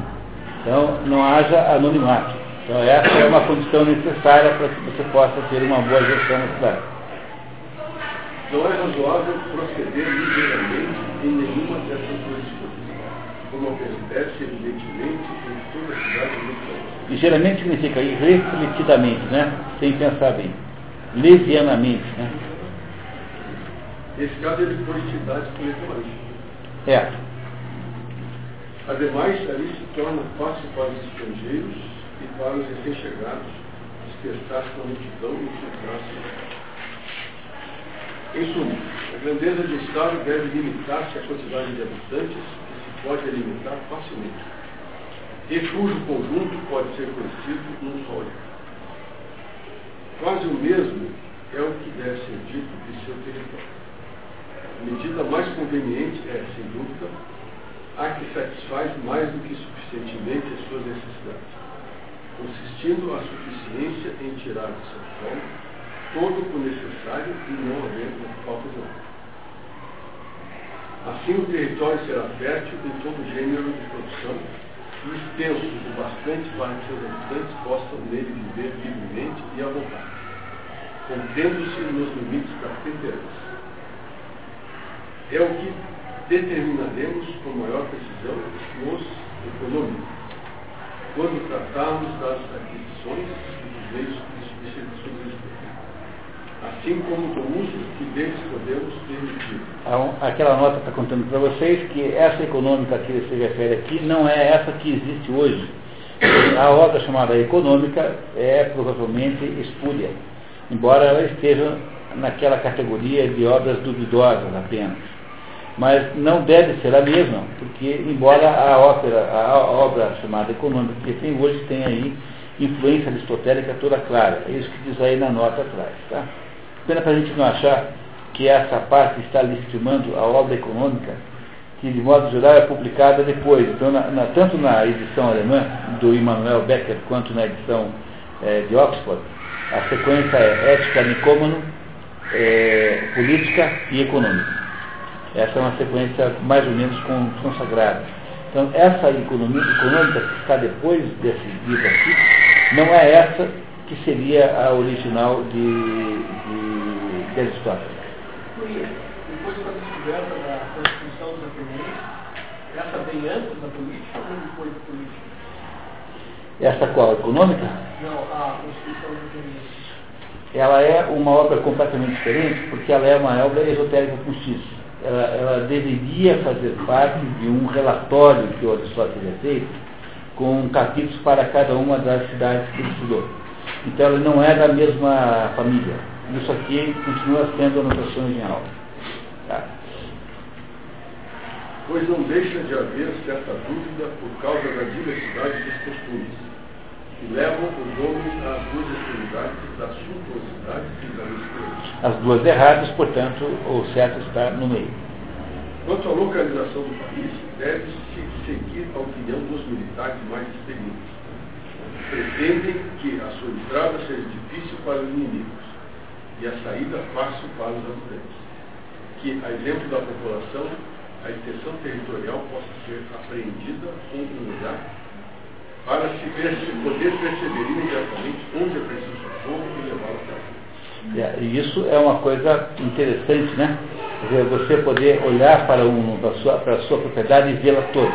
Então, não haja anonimato. Então, essa é uma condição necessária para que você possa ter uma boa gestão na cidade. Não é razoável proceder ligeiramente em nenhuma dessas coisas, como acontece, evidentemente, em toda a cidade do Ligeiramente significa irrefletidamente, né? sem pensar bem. Levianamente. Né? Nesse caso, ele põe cidades coletivamente. É. Ademais, ali se torna fácil para os estrangeiros e para os recém-chegados dispersar-se com a multidão e infiltrar-se em suma, a grandeza do Estado deve limitar-se à quantidade de habitantes pode limitar facilmente, e cujo conjunto pode ser conhecido num só olhar. Quase o mesmo é o que deve ser dito de seu território. A medida mais conveniente é, sem dúvida, a que satisfaz mais do que suficientemente as suas necessidades, consistindo a suficiência em tirar de seu solo todo o necessário e não havendo falta de nada. Assim o território será fértil em todo gênero de produção e extenso o bastante para que seus habitantes possam nele viver livremente e à vontade, contendo-se nos limites da temperança. É o que determinaremos com maior precisão nos econômicos, quando tratarmos das aquisições e dos meios assim como do uso que deles podemos permitir. Aquela nota está contando para vocês que essa econômica que ele se refere aqui não é essa que existe hoje. A obra chamada econômica é provavelmente espúria, embora ela esteja naquela categoria de obras duvidosas apenas. Mas não deve ser a mesma, porque embora a, ópera, a obra chamada econômica que tem hoje tenha aí influência aristotélica toda clara. É isso que diz aí na nota atrás. Tá? Pena para a gente não achar que essa parte está legitimando a obra econômica, que de modo geral é publicada depois. Então, na, na, tanto na edição alemã, do Immanuel Becker, quanto na edição é, de Oxford, a sequência é ética nicômano, é, política e econômica. Essa é uma sequência mais ou menos consagrada. Então, essa economia econômica que está depois desse livro aqui, não é essa que seria a original de, de, de Aristóteles. Depois da descoberta da Constituição dos Atenienses, essa vem antes da política ou depois da política? Essa qual? Econômica? Não, a Constituição dos Atenienses. Ela é uma obra completamente diferente, porque ela é uma obra esotérica X. Ela, ela deveria fazer parte de um relatório que o Aristóteles fez, com capítulos para cada uma das cidades que ele estudou. Então ela não é da mesma família. Isso aqui continua sendo anotações em aula. Tá? Pois não deixa de haver certa dúvida por causa da diversidade dos costumes, que levam os homens às duas extremidades da suntuosidade e da mistura. As duas erradas, portanto, o certo está no meio. Quanto à localização do país, deve-se seguir a opinião dos militares mais experientes pretendem que a sua entrada seja difícil para os inimigos e a saída fácil para os habitantes. Que, a exemplo da população, a extensão territorial possa ser apreendida com um olhar para se poder perceber imediatamente onde é preciso socorro e levá-lo a é, E isso é uma coisa interessante, né? Você poder olhar para, um, para, a, sua, para a sua propriedade e vê-la toda.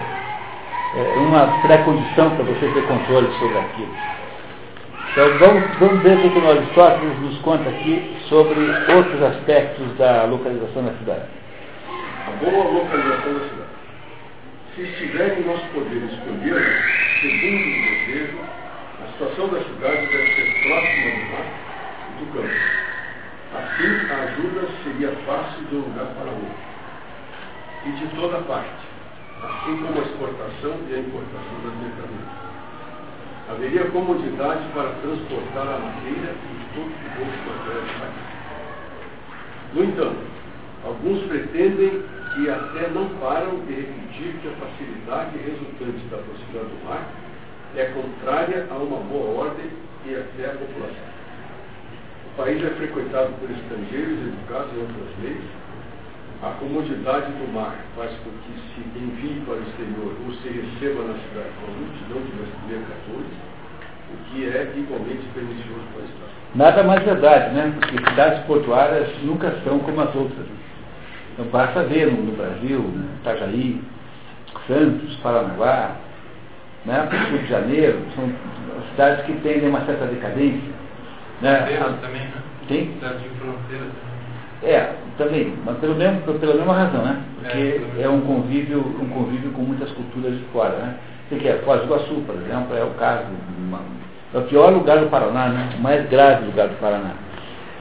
É uma pré-condição para você ter controle sobre aquilo. Então vamos, vamos ver o que o Aristóteles nos conta aqui sobre outros aspectos da localização da cidade. A boa localização da cidade. Se estiver em nosso poder escolher, segundo o desejo, a situação da cidade deve ser próxima do mar e do campo. Assim, a ajuda seria fácil de um lugar para outro. E de toda parte, assim como a exportação e a importação das mercadorias. Haveria comodidade para transportar a madeira e todo o materiais país. No entanto, alguns pretendem e até não param de repetir que a facilidade resultante da proximidade do mar é contrária a uma boa ordem e até a população. O país é frequentado por estrangeiros educados em outras leis. A comodidade do mar faz com que se envie para o exterior ou se receba na cidade uma multidão de mercadores, o que é igualmente pernicioso para o Estado. Nada mais verdade, né? Porque cidades portuárias nunca são como as outras. Então basta ver no, Brasil, Itajaí, Santos, Paranaguá, né, Rio de Janeiro, são cidades que têm uma certa decadência. Né? também, né? Tem? Cidade de fronteira também. É, também, mas pelo mesmo, pela mesma razão, né? Porque é, é, um convívio, um convívio com muitas culturas de fora, né? Você quer, Foz do Iguaçu, por exemplo, é o caso, uma, é o pior lugar do Paraná, né? O mais grave lugar do Paraná.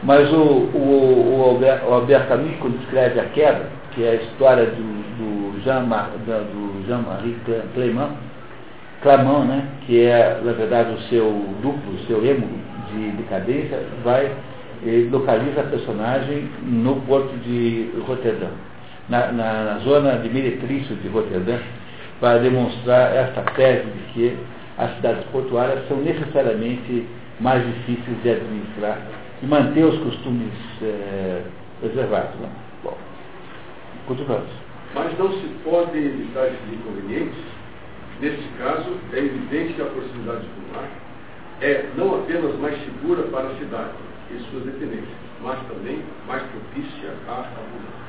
Mas o, o, o Albert Camus, quando escreve A Queda, que é a história do, do Jean-Marie Jean Clément, Clamant, né, que é, na verdade, o seu duplo, o seu emo de decadência, vai ele localiza a personagem no porto de Roterdã, na, na, na zona de meretrício de Roterdã, para demonstrar esta tese de que as cidades portuárias são necessariamente mais difíceis de administrar e manter os costumes é, preservados. Né? Bom, continuamos. Mas não se pode evitar esses inconvenientes. Nesse caso, é evidente que a proximidade do mar é não apenas mais segura para a cidade e suas dependências, mas também mais propícia à abundância.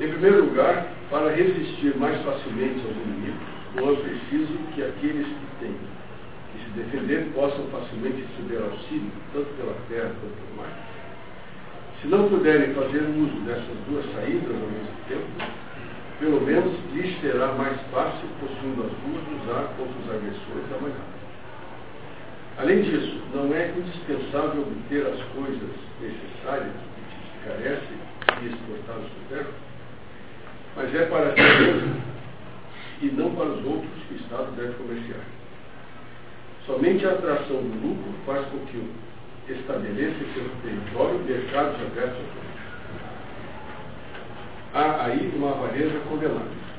Em primeiro lugar, para resistir mais facilmente aos inimigos, não é preciso que aqueles que têm defender possam facilmente receber auxílio, tanto pela terra quanto pelo mar. Se não puderem fazer uso dessas duas saídas ao mesmo tempo, pelo menos lhes será mais fácil, possuindo as duas, usar contra os agressores da manhã. Além disso, não é indispensável obter as coisas necessárias que se carece e exportá-las por terra, mas é para si mesmo e não para os outros que o Estado deve comerciar. Somente a atração do lucro faz com que estabeleça seu território mercados abertos ao comércio. Há aí uma avareza condenada.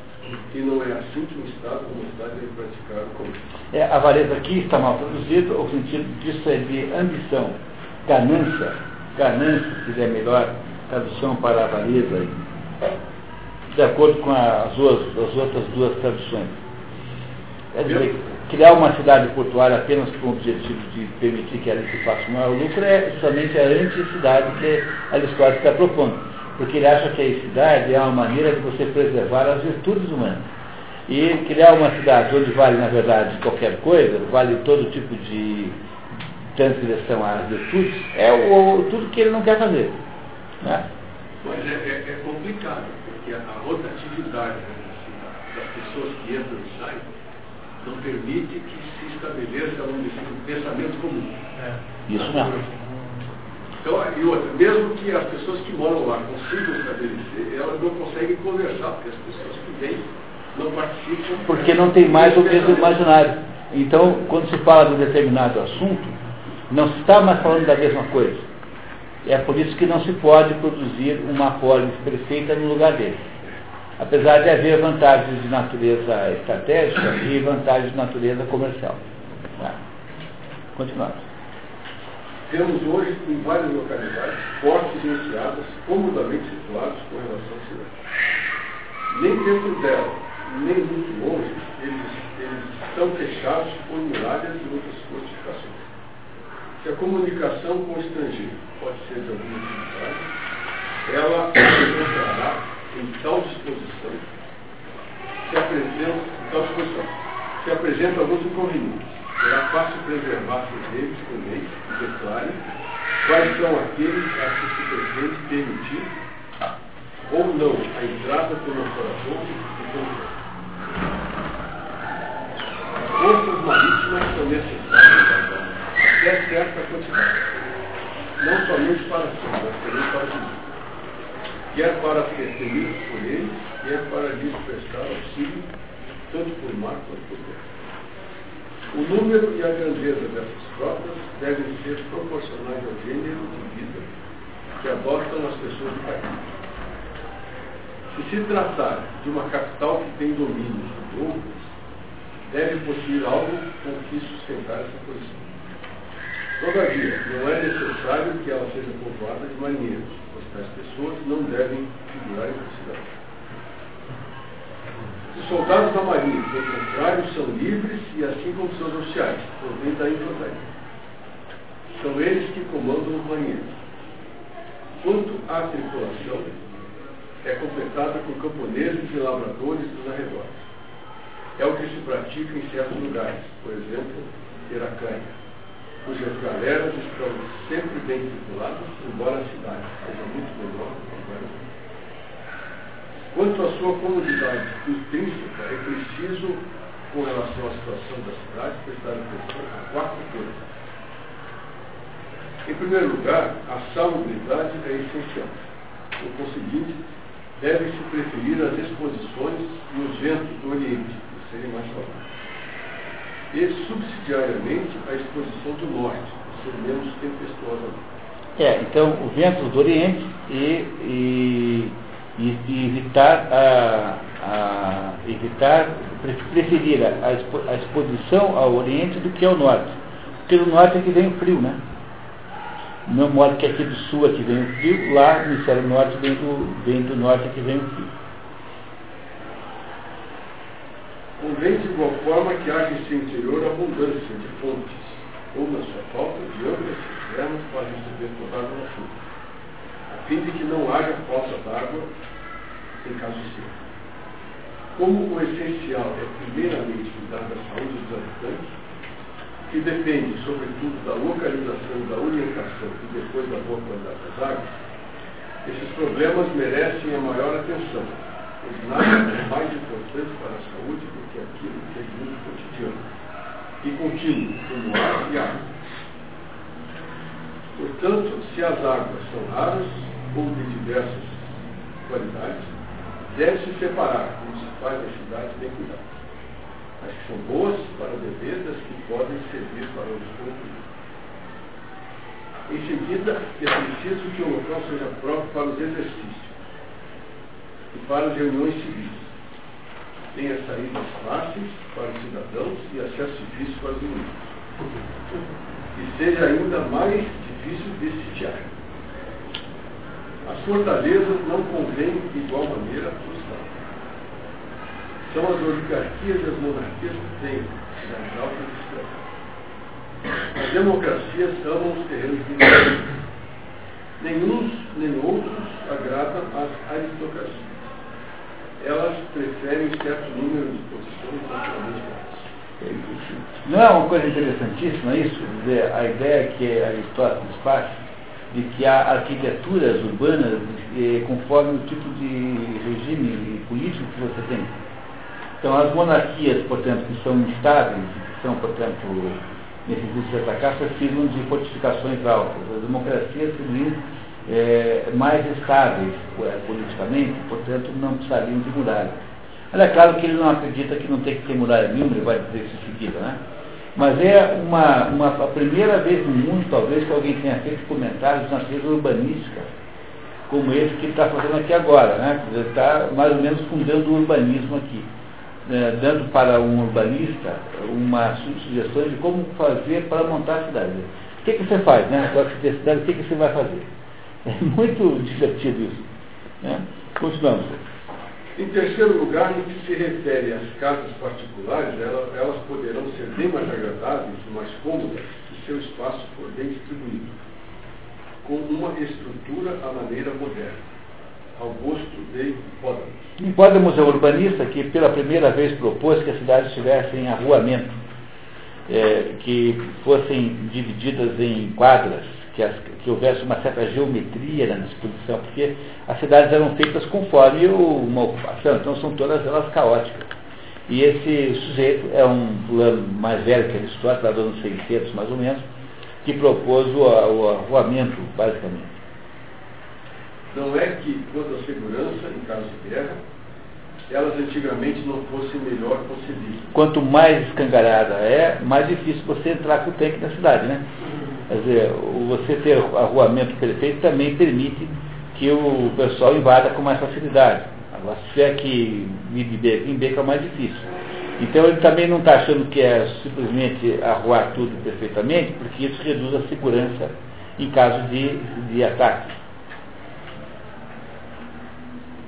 E não é assim que o Estado como Estado deve praticar o comércio. É, a avareza aqui está mal traduzida, o sentido disso é de ambição, ganância, ganância seria a melhor tradução para avareza, de acordo com as, as outras duas traduções. É dizer, criar uma cidade portuária apenas com o objetivo de permitir que ela se faça o maior lucro é justamente a anti-cidade que Aristóteles está propondo. Porque ele acha que a cidade é uma maneira de você preservar as virtudes humanas. E criar uma cidade onde vale, na verdade, qualquer coisa, vale todo tipo de transgressão às virtudes, é o, o, tudo que ele não quer fazer. Né? Mas é, é, é complicado, porque a rotatividade das pessoas que entram e saem não permite que se estabeleça um pensamento comum. É. Isso mesmo. Então, e outra, mesmo que as pessoas que moram lá consigam estabelecer, elas não conseguem conversar, porque as pessoas que vêm não participam. Porque não tem mais o peso imaginário. Então, quando se fala de um determinado assunto, não se está mais falando da mesma coisa. É por isso que não se pode produzir uma polis perfeita no lugar dele apesar de haver vantagens de natureza estratégica e vantagens de natureza comercial. Tá. Continuamos. Temos hoje, em várias localidades, portos iniciadas, comodamente situados com relação à cidade. Nem dentro dela, nem muito longe, eles, eles estão fechados por muralhas e outras fortificações. Se a comunicação com o estrangeiro pode ser de alguma utilidade, ela encontrará em tal disposição, se apresenta, em tal disposição, se apresenta alguns inconvenientes. Será fácil preservar-se deles também e declare quais são aqueles a que se pretende permitir ou não a entrada pelo coração e pelo Forças marítimas são necessárias até certa quantidade, não somente para si, mas também para os quer para ser temidos por eles, quer para lhes prestar auxílio, tanto por mar quanto por terra. O número e a grandeza dessas frotas devem ser proporcionais ao gênero de vida que adotam as pessoas do país. Se se tratar de uma capital que tem domínio sobre outras, deve possuir algo com que sustentar essa posição. Todavia, não é necessário que ela seja povoada de marinheiros as pessoas não devem figurar em cidade. Os soldados da Marinha, pelo contrário, são livres e assim como seus oficiais, provém da infantaria. São eles que comandam os marinheiros. Quanto à tripulação, é completada por camponeses e lavradores dos arredores. É o que se pratica em certos lugares, por exemplo, Iracanha cujas galeras estão sempre bem tripuladas, embora a cidade seja muito menor Quanto à sua comodidade intrínseca, é preciso, com relação à situação da cidade, prestar atenção a quatro coisas. Em primeiro lugar, a salubridade é essencial. Por conseguinte, deve-se preferir as exposições e os ventos do Oriente, que serem mais favoráveis e subsidiariamente a exposição do norte, ser menos tempestuosa. É, então o vento do Oriente e, e, e evitar, a, a, evitar, preferir a, a, exposição ao Oriente do que ao Norte. Porque no Norte é que vem o frio, né? Não modo que aqui do Sul é que vem o frio, lá no hemisfério Norte vem do, vem do Norte é que vem o frio. Convém de igual forma que haja em seu interior abundância de fontes, ou na sua falta de amplas cisternas para receber toda a fim de que não haja falta d'água em caso seco. Como o essencial é primeiramente cuidar da saúde dos habitantes, que depende, sobretudo, da localização da orientação e depois da boa qualidade das águas, esses problemas merecem a maior atenção, pois nada é mais importante para a saúde do que aquilo que é de uso cotidiano e contínuo, como ar e água. Portanto, se as águas são raras ou de diversas qualidades, deve-se separar, como se faz na cidade, bem cuidado. As que são boas para beber, das que podem servir para os outros. Em seguida, é preciso que o local seja próprio para os exercícios e para as reuniões civis. Tenha saídas fáceis para os cidadãos e acesso difícil para os inimigos. E seja ainda mais difícil de sitiar. As fortalezas não convêm de igual maneira para Estado. São as oligarquias e as monarquias que têm cidades altas e As democracias amam os terrenos de Nenhum nem outros agradam às aristocracias elas preferem certo número de posições Não é uma coisa interessantíssima isso? Dizer, a ideia que Aristóteles faz de que há arquiteturas urbanas eh, conforme o tipo de regime político que você tem. Então, as monarquias, portanto, que são instáveis, que são, portanto, necessitam se atacar, precisam de fortificações altas. As democracias, civil é, mais estáveis é, politicamente, portanto não precisariam de muralha. Mas é claro que ele não acredita que não tem que ter muralha nenhuma, ele vai dizer isso em seguida, né? Mas é uma, uma, a primeira vez no mundo, talvez, que alguém tenha feito comentários na natureza urbanística, como esse que está fazendo aqui agora, né? Está mais ou menos fundando o urbanismo aqui, né? dando para um urbanista uma sugestão de como fazer para montar a cidade. O que, que você faz, né? Agora que você tem cidade, o que, que você vai fazer? É muito divertido isso. Né? Continuamos. Em terceiro lugar, no que se refere às casas particulares, elas poderão ser bem mais agradáveis e mais cômodas se seu espaço for bem distribuído, com uma estrutura à maneira moderna, ao gosto de Hipódamos. Hipódamos é um urbanista que pela primeira vez propôs que as cidades tivessem arruamento, é, que fossem divididas em quadras, que, as, que, houvesse uma certa geometria na disposição, porque as cidades eram feitas conforme uma ocupação, então são todas elas caóticas. E esse sujeito é um fulano mais velho que Aristóteles, lá dos anos 600 mais ou menos, que propôs o, o arruamento, basicamente. Não é que, quanto à segurança em caso de guerra, elas antigamente não fossem melhor concebidas. Quanto mais escangalhada é, mais difícil você entrar com o tanque na cidade, né? Quer dizer, você ter arruamento perfeito também permite que o pessoal invada com mais facilidade. Agora, se tiver que ir de beca em beca é mais difícil. Então ele também não está achando que é simplesmente arruar tudo perfeitamente, porque isso reduz a segurança em caso de, de ataque.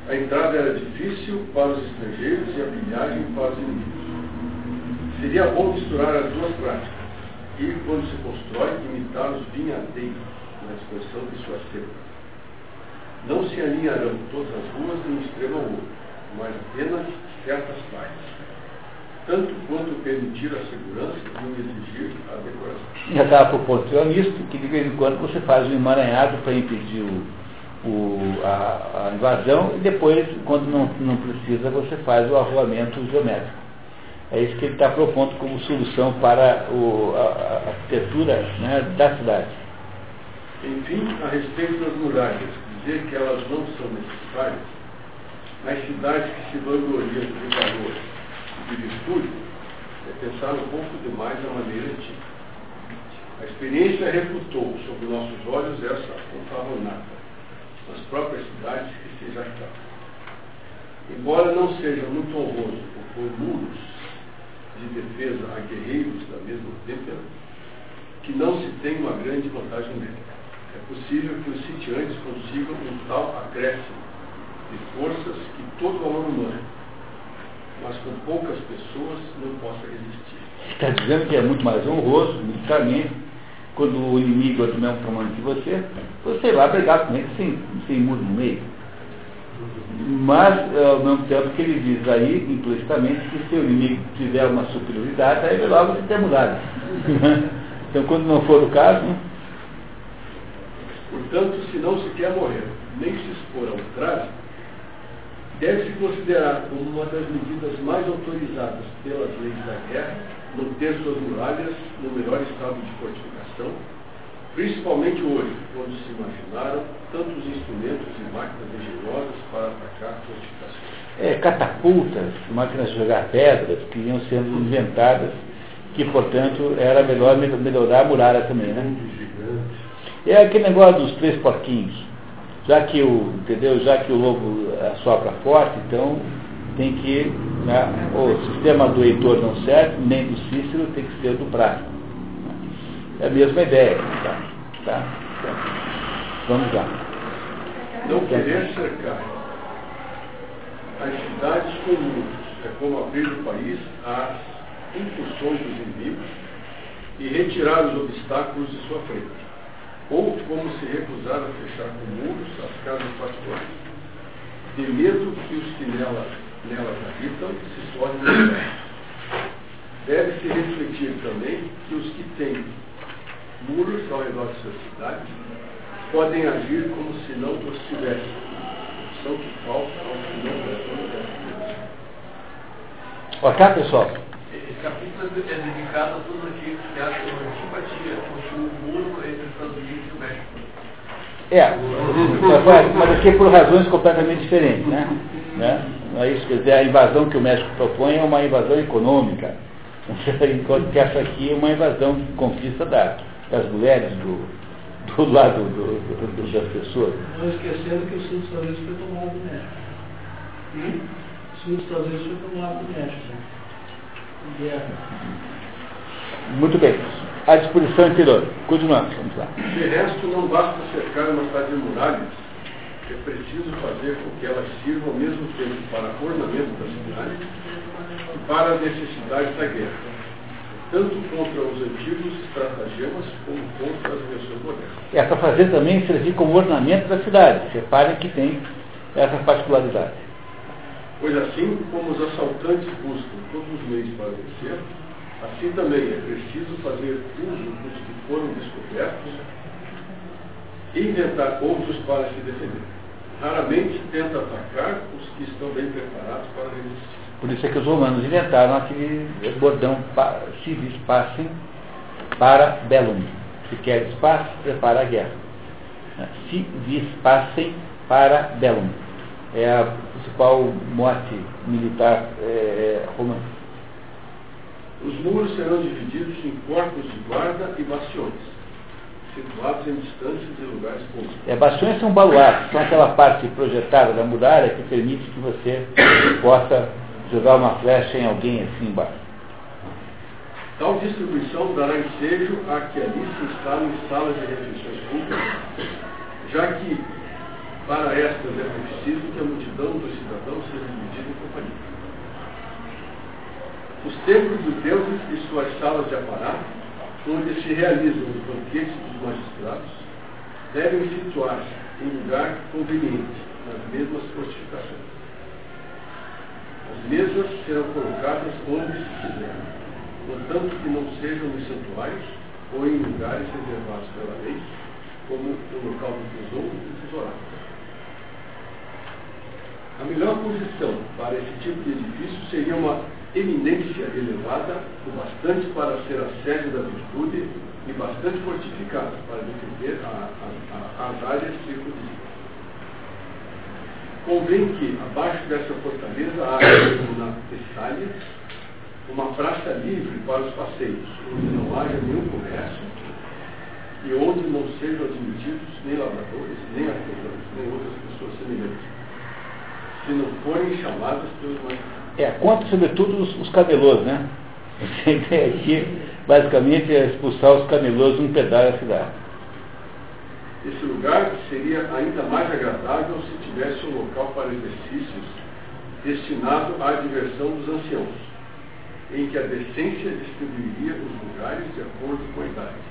A entrada era difícil para os estrangeiros e a pilhagem para os inimigos. Seria bom misturar as duas práticas e, quando se constrói, imitar os vinhadeiros na expansão de suas cercas. Não se alinharão todas as ruas de um extremo ao outro, mas apenas certas partes, tanto quanto permitir a segurança e exigir a decoração. Já estava proporcionando isso, que de vez em quando você faz um emaranhado para impedir o, o, a, a, invasão e depois, quando não, não precisa, você faz o arruamento geométrico. É isso que ele está propondo como solução para o, a, a, arquitetura né, da cidade. Enfim, a respeito das muralhas, dizer que elas não são necessárias, nas cidades que se vangloriam de valor e de virtude, é pensar um pouco demais a maneira antiga. A experiência refutou sobre nossos olhos essa fanfarronada nas próprias cidades que se jactavam. Embora não seja muito honroso por muros de defesa a guerreiros da mesma têmpera, que não se tem uma grande vantagem nela. É possível que os sitiantes consigam um tal acréscimo de forças que todo valor humano, mas com poucas pessoas, não possa resistir. Está dizendo que é muito mais honroso, militarmente, quando o inimigo é do mesmo tamanho que você, você vai brigar com ele sem, sem muro no meio. Mas, ao mesmo tempo que ele diz aí, implicitamente, que se o inimigo tiver uma superioridade, aí ele logo se tem muralha. então, quando não for o caso. Portanto, se não se quer morrer, nem se expor ao trágico, deve-se considerar como uma das medidas mais autorizadas pelas leis da guerra manter suas muralhas no melhor estado de fortificação Principalmente hoje, quando se imaginaram tantos instrumentos e máquinas engenhosas para atacar fortificações. É, catapultas, máquinas de jogar pedras, que iam sendo inventadas, que, portanto, era melhor melhorar a muralha também, né? É aquele negócio dos três porquinhos. Já que o, entendeu? Já que o lobo assopra forte, então tem que. Né, o sistema do Heitor não serve, nem do Cícero, tem que ser do Prático. É a mesma ideia. Tá? Tá? Vamos lá. Não querer cercar as cidades com muros é como abrir o país às incursões dos inimigos e retirar os obstáculos de sua frente. Ou como se recusar a fechar com muros as casas particulares, de medo que os que nelas, nelas habitam se tornem Deve-se refletir também que os que têm muros ao redor de suas cidades, podem agir como se não os tivessem. Opção que falta ao que não prestam Ok, pessoal? Esse capítulo é dedicado a todos aqueles que acham uma antipatia com o muro entre os Estados Unidos e o México. É, mas aqui por razões completamente diferentes, né? né? Não é isso, quer dizer, a invasão que o México propõe é uma invasão econômica, enquanto que essa aqui é uma invasão de conquista da, das mulheres, do, do lado do, do, das pessoas. Não esquecendo que o sul dos Estados Unidos foi tomado do México. Hum? O sul dos Estados Unidos foi tomado do México. Guerra. Muito bem. À disposição interior. Continuamos, vamos lá. De resto, não basta cercar uma cidade de muralhas é preciso fazer com que elas sirvam ao mesmo tempo para ornamento da cidade e para a necessidade da guerra, tanto contra os antigos estratagemas como contra as invenções modernas. É para fazer também servir como ornamento da cidade. Reparem que tem essa particularidade. Pois assim como os assaltantes buscam todos os meios para vencer, assim também é preciso fazer uso dos que foram descobertos e inventar outros para se defender. Raramente tenta atacar os que estão bem preparados para resistir. Por isso é que os romanos inventaram aquele bordão se vis passem para bellum. Se quer espaço, prepara a guerra. Se vis passem para bellum. É a principal mote militar é, romana. Os muros serão divididos em corpos de guarda e bastiões situados em distâncias de lugares públicos. É, bastiões são baluartes, são aquela parte projetada da muralha que permite que você possa jogar uma flecha em alguém assim embaixo. Tal distribuição dará ensejo a que ali se instalem salas de refeições públicas, já que para estas é preciso que a multidão dos cidadãos seja dividida em companhia. Os templos dos deuses e suas salas de aparato onde se realizam os banquetes dos magistrados, devem situar-se em lugar conveniente, nas mesmas fortificações. As mesas serão colocadas onde se quiser, contanto que não sejam nos santuários ou em lugares reservados pela lei, como o local do tesouro e do tesourado. A melhor posição para esse tipo de edifício seria uma eminência elevada o bastante para ser a sede da virtude e bastante fortificada para defender a, a, a, as áreas circunvizinhas. Convém que, abaixo dessa fortaleza, haja na Tessália uma praça livre para os passeios, onde não haja nenhum comércio e onde não sejam admitidos nem lavradores, nem artesãos, nem outras pessoas semelhantes, se não forem chamadas pelos magistrados. É, contra sobretudo os, os camelôs, né? A ideia aqui, basicamente, é expulsar os camelôs de um pedaço da cidade. Esse lugar seria ainda mais agradável se tivesse um local para exercícios destinado à diversão dos anciãos, em que a decência distribuiria os lugares de acordo com a idade.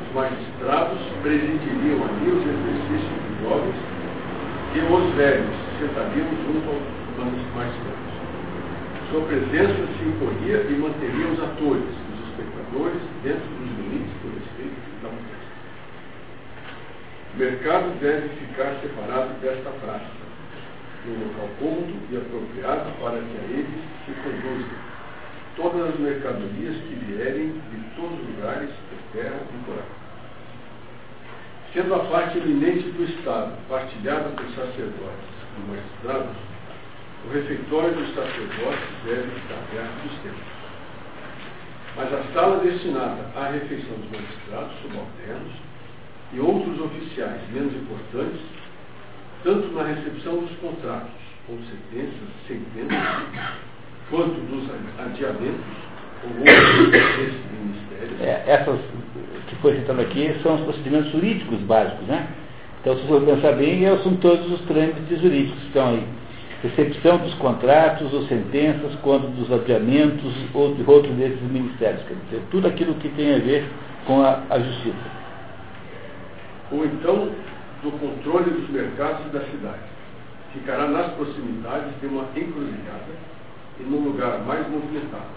Os magistrados presidiriam ali os exercícios dos jovens e os velhos sentariam junto aos mais velhos. Sua presença se imporia e manteria os atores, os espectadores, dentro dos limites do respeito da mulher. O mercado deve ficar separado desta praça, num local cômodo e apropriado para que a eles se conduzam todas as mercadorias que vierem de todos os lugares da terra e coral. Sendo a parte eminente do Estado partilhada por sacerdotes e magistrados, o refeitório dos sacerdotes deve estar perto dos templos. Mas a sala destinada à refeição dos magistrados subalternos e outros oficiais menos importantes, tanto na recepção dos contratos, ou sentenças, sentenças, quanto dos adiamentos ou outros desses ministérios. É, essas que foi citado aqui são os procedimentos jurídicos básicos, né? Então, se você pensar bem, são todos os trâmites jurídicos que estão aí recepção dos contratos ou sentenças, quanto dos adiamentos ou de outros desses ministérios. Quer dizer, tudo aquilo que tem a ver com a, a justiça. Ou então, do controle dos mercados da cidade. Ficará nas proximidades de uma encruzilhada e num lugar mais movimentado,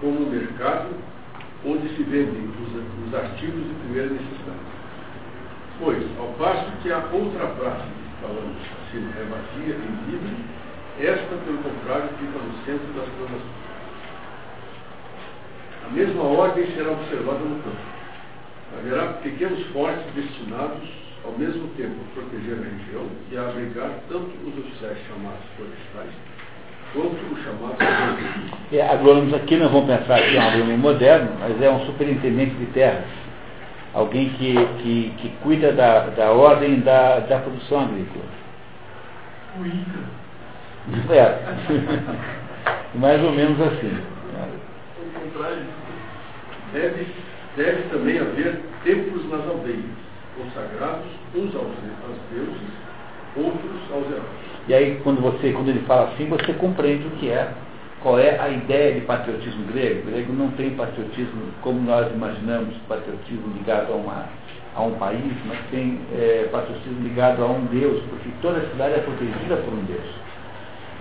como o mercado onde se vendem os, os artigos de primeira necessidade. Pois, ao passo que a outra praça falamos acima, é vazia e livre, esta, pelo contrário, fica no centro das transações. A mesma ordem será observada no campo. Haverá pequenos fortes destinados, ao mesmo tempo, a proteger a região e a abrigar tanto os oficiais chamados florestais, quanto os chamados. É, agrônomos aqui não vão pensar que é um agrônomo moderno, mas é um superintendente de terras alguém que, que, que cuida da, da ordem da, da produção agrícola. O Inca. É. Mais ou menos assim. Deve, deve também haver templos nas aldeias, consagrados uns aos, aos deuses, outros aos heróis. E aí, quando, você, quando ele fala assim, você compreende o que é, qual é a ideia de patriotismo grego. O grego não tem patriotismo como nós imaginamos, patriotismo ligado a, uma, a um país, mas tem é, patriotismo ligado a um Deus, porque toda cidade é protegida por um Deus.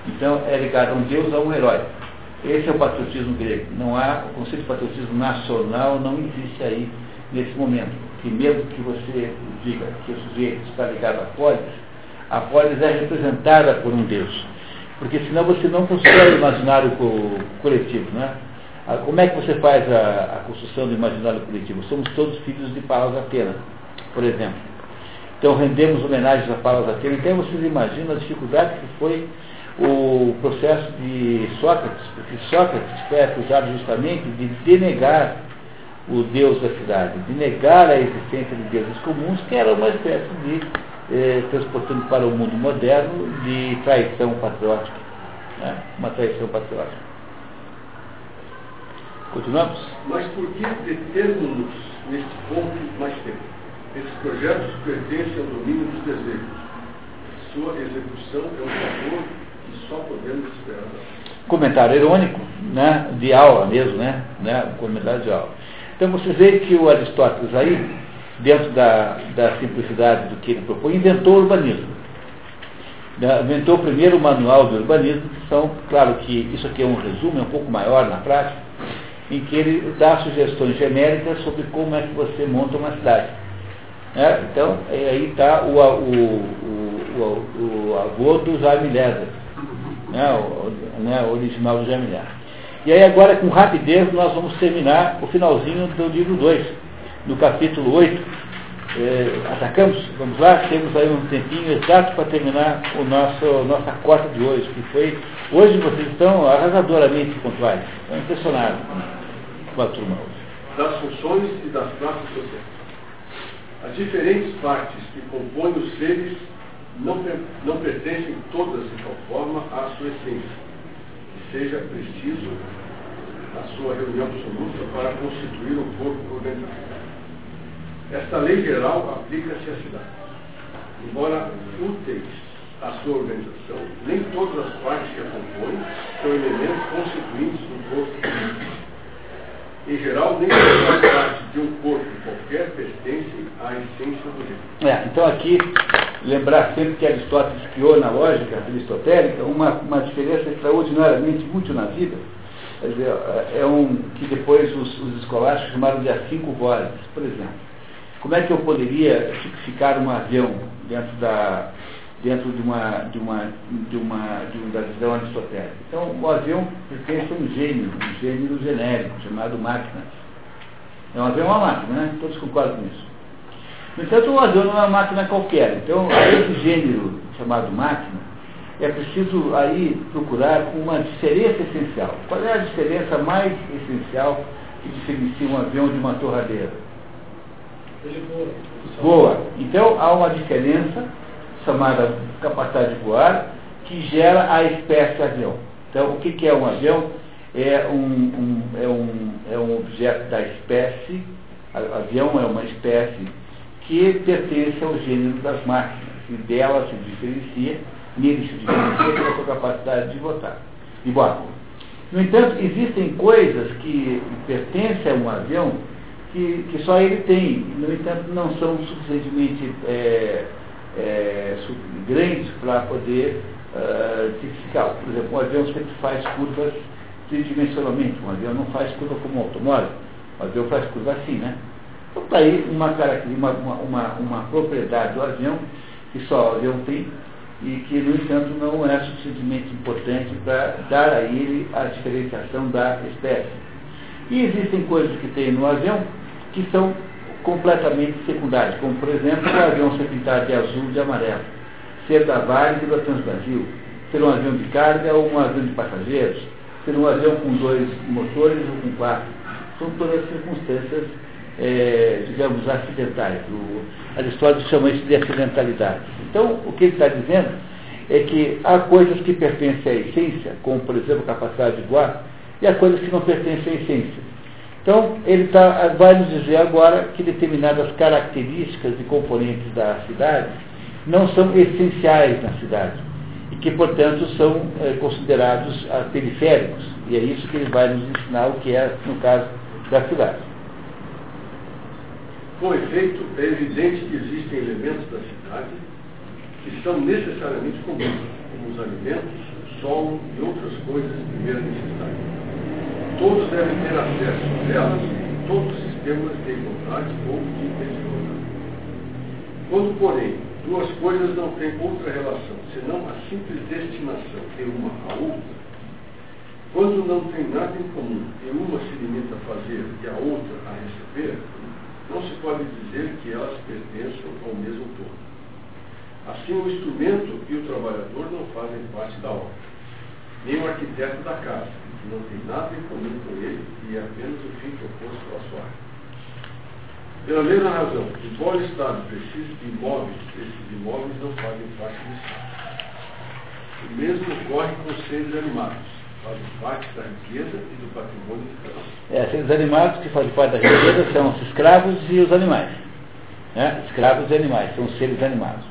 Então, é ligado a um Deus, a um herói. Esse é o patriotismo grego. Não há, o conceito de patriotismo nacional não existe aí nesse momento. Que mesmo que você diga que o sujeito está ligado a polis, a polis é representada por um Deus. Porque senão você não constrói o imaginário coletivo. Né? Como é que você faz a, a construção do imaginário coletivo? Somos todos filhos de Palas Atena, por exemplo. Então rendemos homenagens a Palas Atena. Então vocês imaginam a dificuldade que foi o processo de Sócrates, porque Sócrates foi acusado justamente de denegar o Deus da cidade, de negar a existência de deuses comuns, que era uma espécie de, eh, transportando para o mundo moderno, de traição patriótica. Né? Uma traição patriótica. Continuamos? Mas por que determos-nos neste ponto mais tempo? Esses projetos pertencem ao domínio dos desejos. Sua execução é um favor só podemos esperar. Comentário irônico, né? de aula mesmo, né? né? Comentário de aula. Então você vê que o Aristóteles aí, dentro da, da simplicidade do que ele propõe, inventou o urbanismo. Né, inventou primeiro o manual do urbanismo, que são, claro que isso aqui é um resumo, é um pouco maior na prática, em que ele dá sugestões genéricas sobre como é que você monta uma cidade. Né? Então, aí está o, o, o, o, avô do Jaime né? o, né? original do Jaime Leder. E aí agora, com rapidez, nós vamos terminar o finalzinho do livro 2, no capítulo 8. É, atacamos? Vamos lá? Temos aí um tempinho exato para terminar o nosso, nossa cota de hoje, que foi. Hoje vocês estão arrasadoramente pontuais. Estão impressionados com a turma hoje. Das funções e das classes sociais. As diferentes partes que compõem os seres não, não pertencem todas de tal forma à sua essência seja preciso a sua reunião absoluta para constituir um corpo organizado. Esta lei geral aplica-se à cidade. Embora úteis à sua organização, nem todas as partes que a compõem são elementos constituintes do corpo. Em geral, nem as partes de um corpo qualquer pertencem à essência do jeito. É, então aqui lembrar sempre que Aristóteles criou na lógica aristotélica uma, uma diferença extraordinariamente útil na vida. Quer dizer, é um que depois os, os escolásticos chamaram de as cinco vozes. Por exemplo, como é que eu poderia tipificar um avião dentro da dentro de uma de uma de uma de uma da visão aristotélica? Então, o avião pertence a um gênero, um gênero genérico chamado máquina. É um avião é uma máquina, né? Todos concordam com isso. No entanto, o avião não é uma máquina qualquer. Então, esse gênero chamado máquina, é preciso aí procurar uma diferença essencial. Qual é a diferença mais essencial que diferencia um avião de uma torradeira? Ele voa. Voa. Então, há uma diferença chamada capacidade de voar que gera a espécie avião. Então, o que, que é um avião? É um, um, é, um, é um objeto da espécie, avião é uma espécie que pertence ao gênero das máquinas, e dela se diferencia, nele se diferencia pela sua capacidade de votar, de voar. No entanto, existem coisas que pertencem a um avião que, que só ele tem, no entanto, não são suficientemente é, é, grandes para poder uh. Por exemplo, um avião sempre faz curvas tridimensionalmente, um avião não faz curva como um automóvel, um avião faz curva assim, né? Então está aí uma, uma, uma, uma, propriedade do avião que só o avião tem e que, no entanto, não é suficientemente importante para dar a ele a diferenciação da espécie. E existem coisas que tem no avião que são completamente secundárias, como, por exemplo, o avião ser pintado de azul e de amarelo, ser da Varig e da Transbrasil, ser um avião de carga ou um avião de passageiros, ser um avião com dois motores ou com quatro. São todas circunstâncias é, digamos, acidentais. O Aristóteles chama isso de acidentalidade. Então, o que ele está dizendo é que há coisas que pertencem à essência, como, por exemplo, a capacidade de voar, e há coisas que não pertencem à essência. Então, ele tá, vai nos dizer agora que determinadas características e componentes da cidade não são essenciais na cidade e que, portanto, são é, considerados ah, periféricos. E é isso que ele vai nos ensinar o que é no caso da cidade. Com efeito, é evidente que existem elementos da cidade que são necessariamente comuns, como os alimentos, o solo e outras coisas de primeira necessidade todos devem ter acesso a elas em todos os sistemas de igualdade ou de desigualdade. Quando, porém, duas coisas não têm outra relação, senão a simples destinação de uma à outra, quando não tem nada em comum e uma se limita a fazer e a outra a receber, não se pode dizer que elas pertençam ao mesmo todo. Assim, o instrumento e o trabalhador não fazem parte da obra, nem o arquiteto da casa, não tem nada em comum com ele e é apenas o fim proposto à sua arte. Pela mesma razão, embora o Estado precise de imóveis, esses imóveis não fazem parte do Estado. O mesmo ocorre com os seres animados, fazem parte da riqueza e do patrimônio de cada um. É, seres animados que fazem parte da riqueza são os escravos e os animais. Né? Escravos e animais, são os seres animados.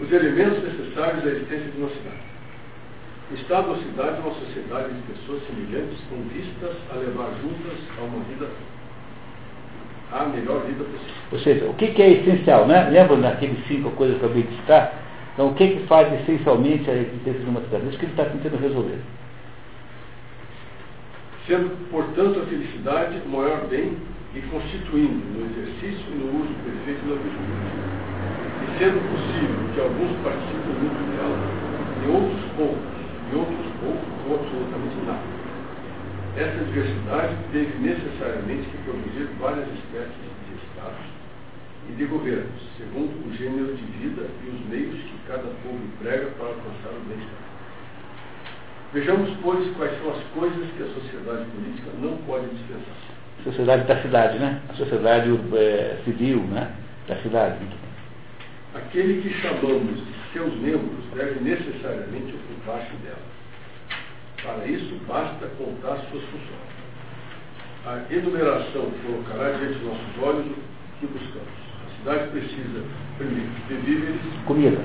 Os elementos necessários à existência de uma cidade. O Estado ou cidade é uma sociedade de pessoas semelhantes com vistas a levar juntas a uma vida, a melhor vida possível. Ou seja, o que, que é essencial, né? Lembra daqueles cinco coisas que eu acabei de citar? Então, o que, que faz essencialmente a existência de uma cidade? Isso que ele está tentando resolver. Sendo, portanto, a felicidade o maior bem e constituindo no exercício e no uso perfeito da virtude. E sendo possível que alguns participem muito dela e outros poucos e outros poucos ou absolutamente nada. Essa diversidade teve necessariamente que produzir várias espécies de estados e de governos, segundo o gênero de vida e os meios que cada povo emprega para alcançar o bem-estar. Vejamos, pois, quais são as coisas que a sociedade política não pode dispensar. Sociedade da cidade, né? A sociedade é, civil, né? Da cidade. Aquele que chamamos de seus membros deve necessariamente ocupar-se dela. Para isso, basta contar suas funções. A enumeração colocará diante de nossos olhos o que buscamos. A cidade precisa, primeiro, de víveres. Comida.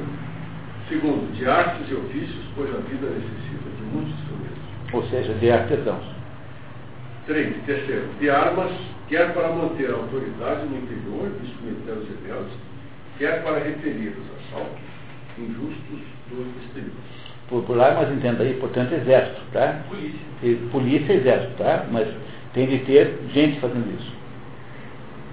Segundo, de artes e ofícios, pois a vida necessita de muitos instrumentos. Ou seja, de artesãos. Três, terceiro, de armas, quer para manter a autoridade no interior e submeter os rebeldes, quer para repelir os assaltos injustos do exterior. Por, por lá, mas entenda aí, portanto, exército, tá? Polícia. E, polícia e exército, tá? Mas tem de ter gente fazendo isso.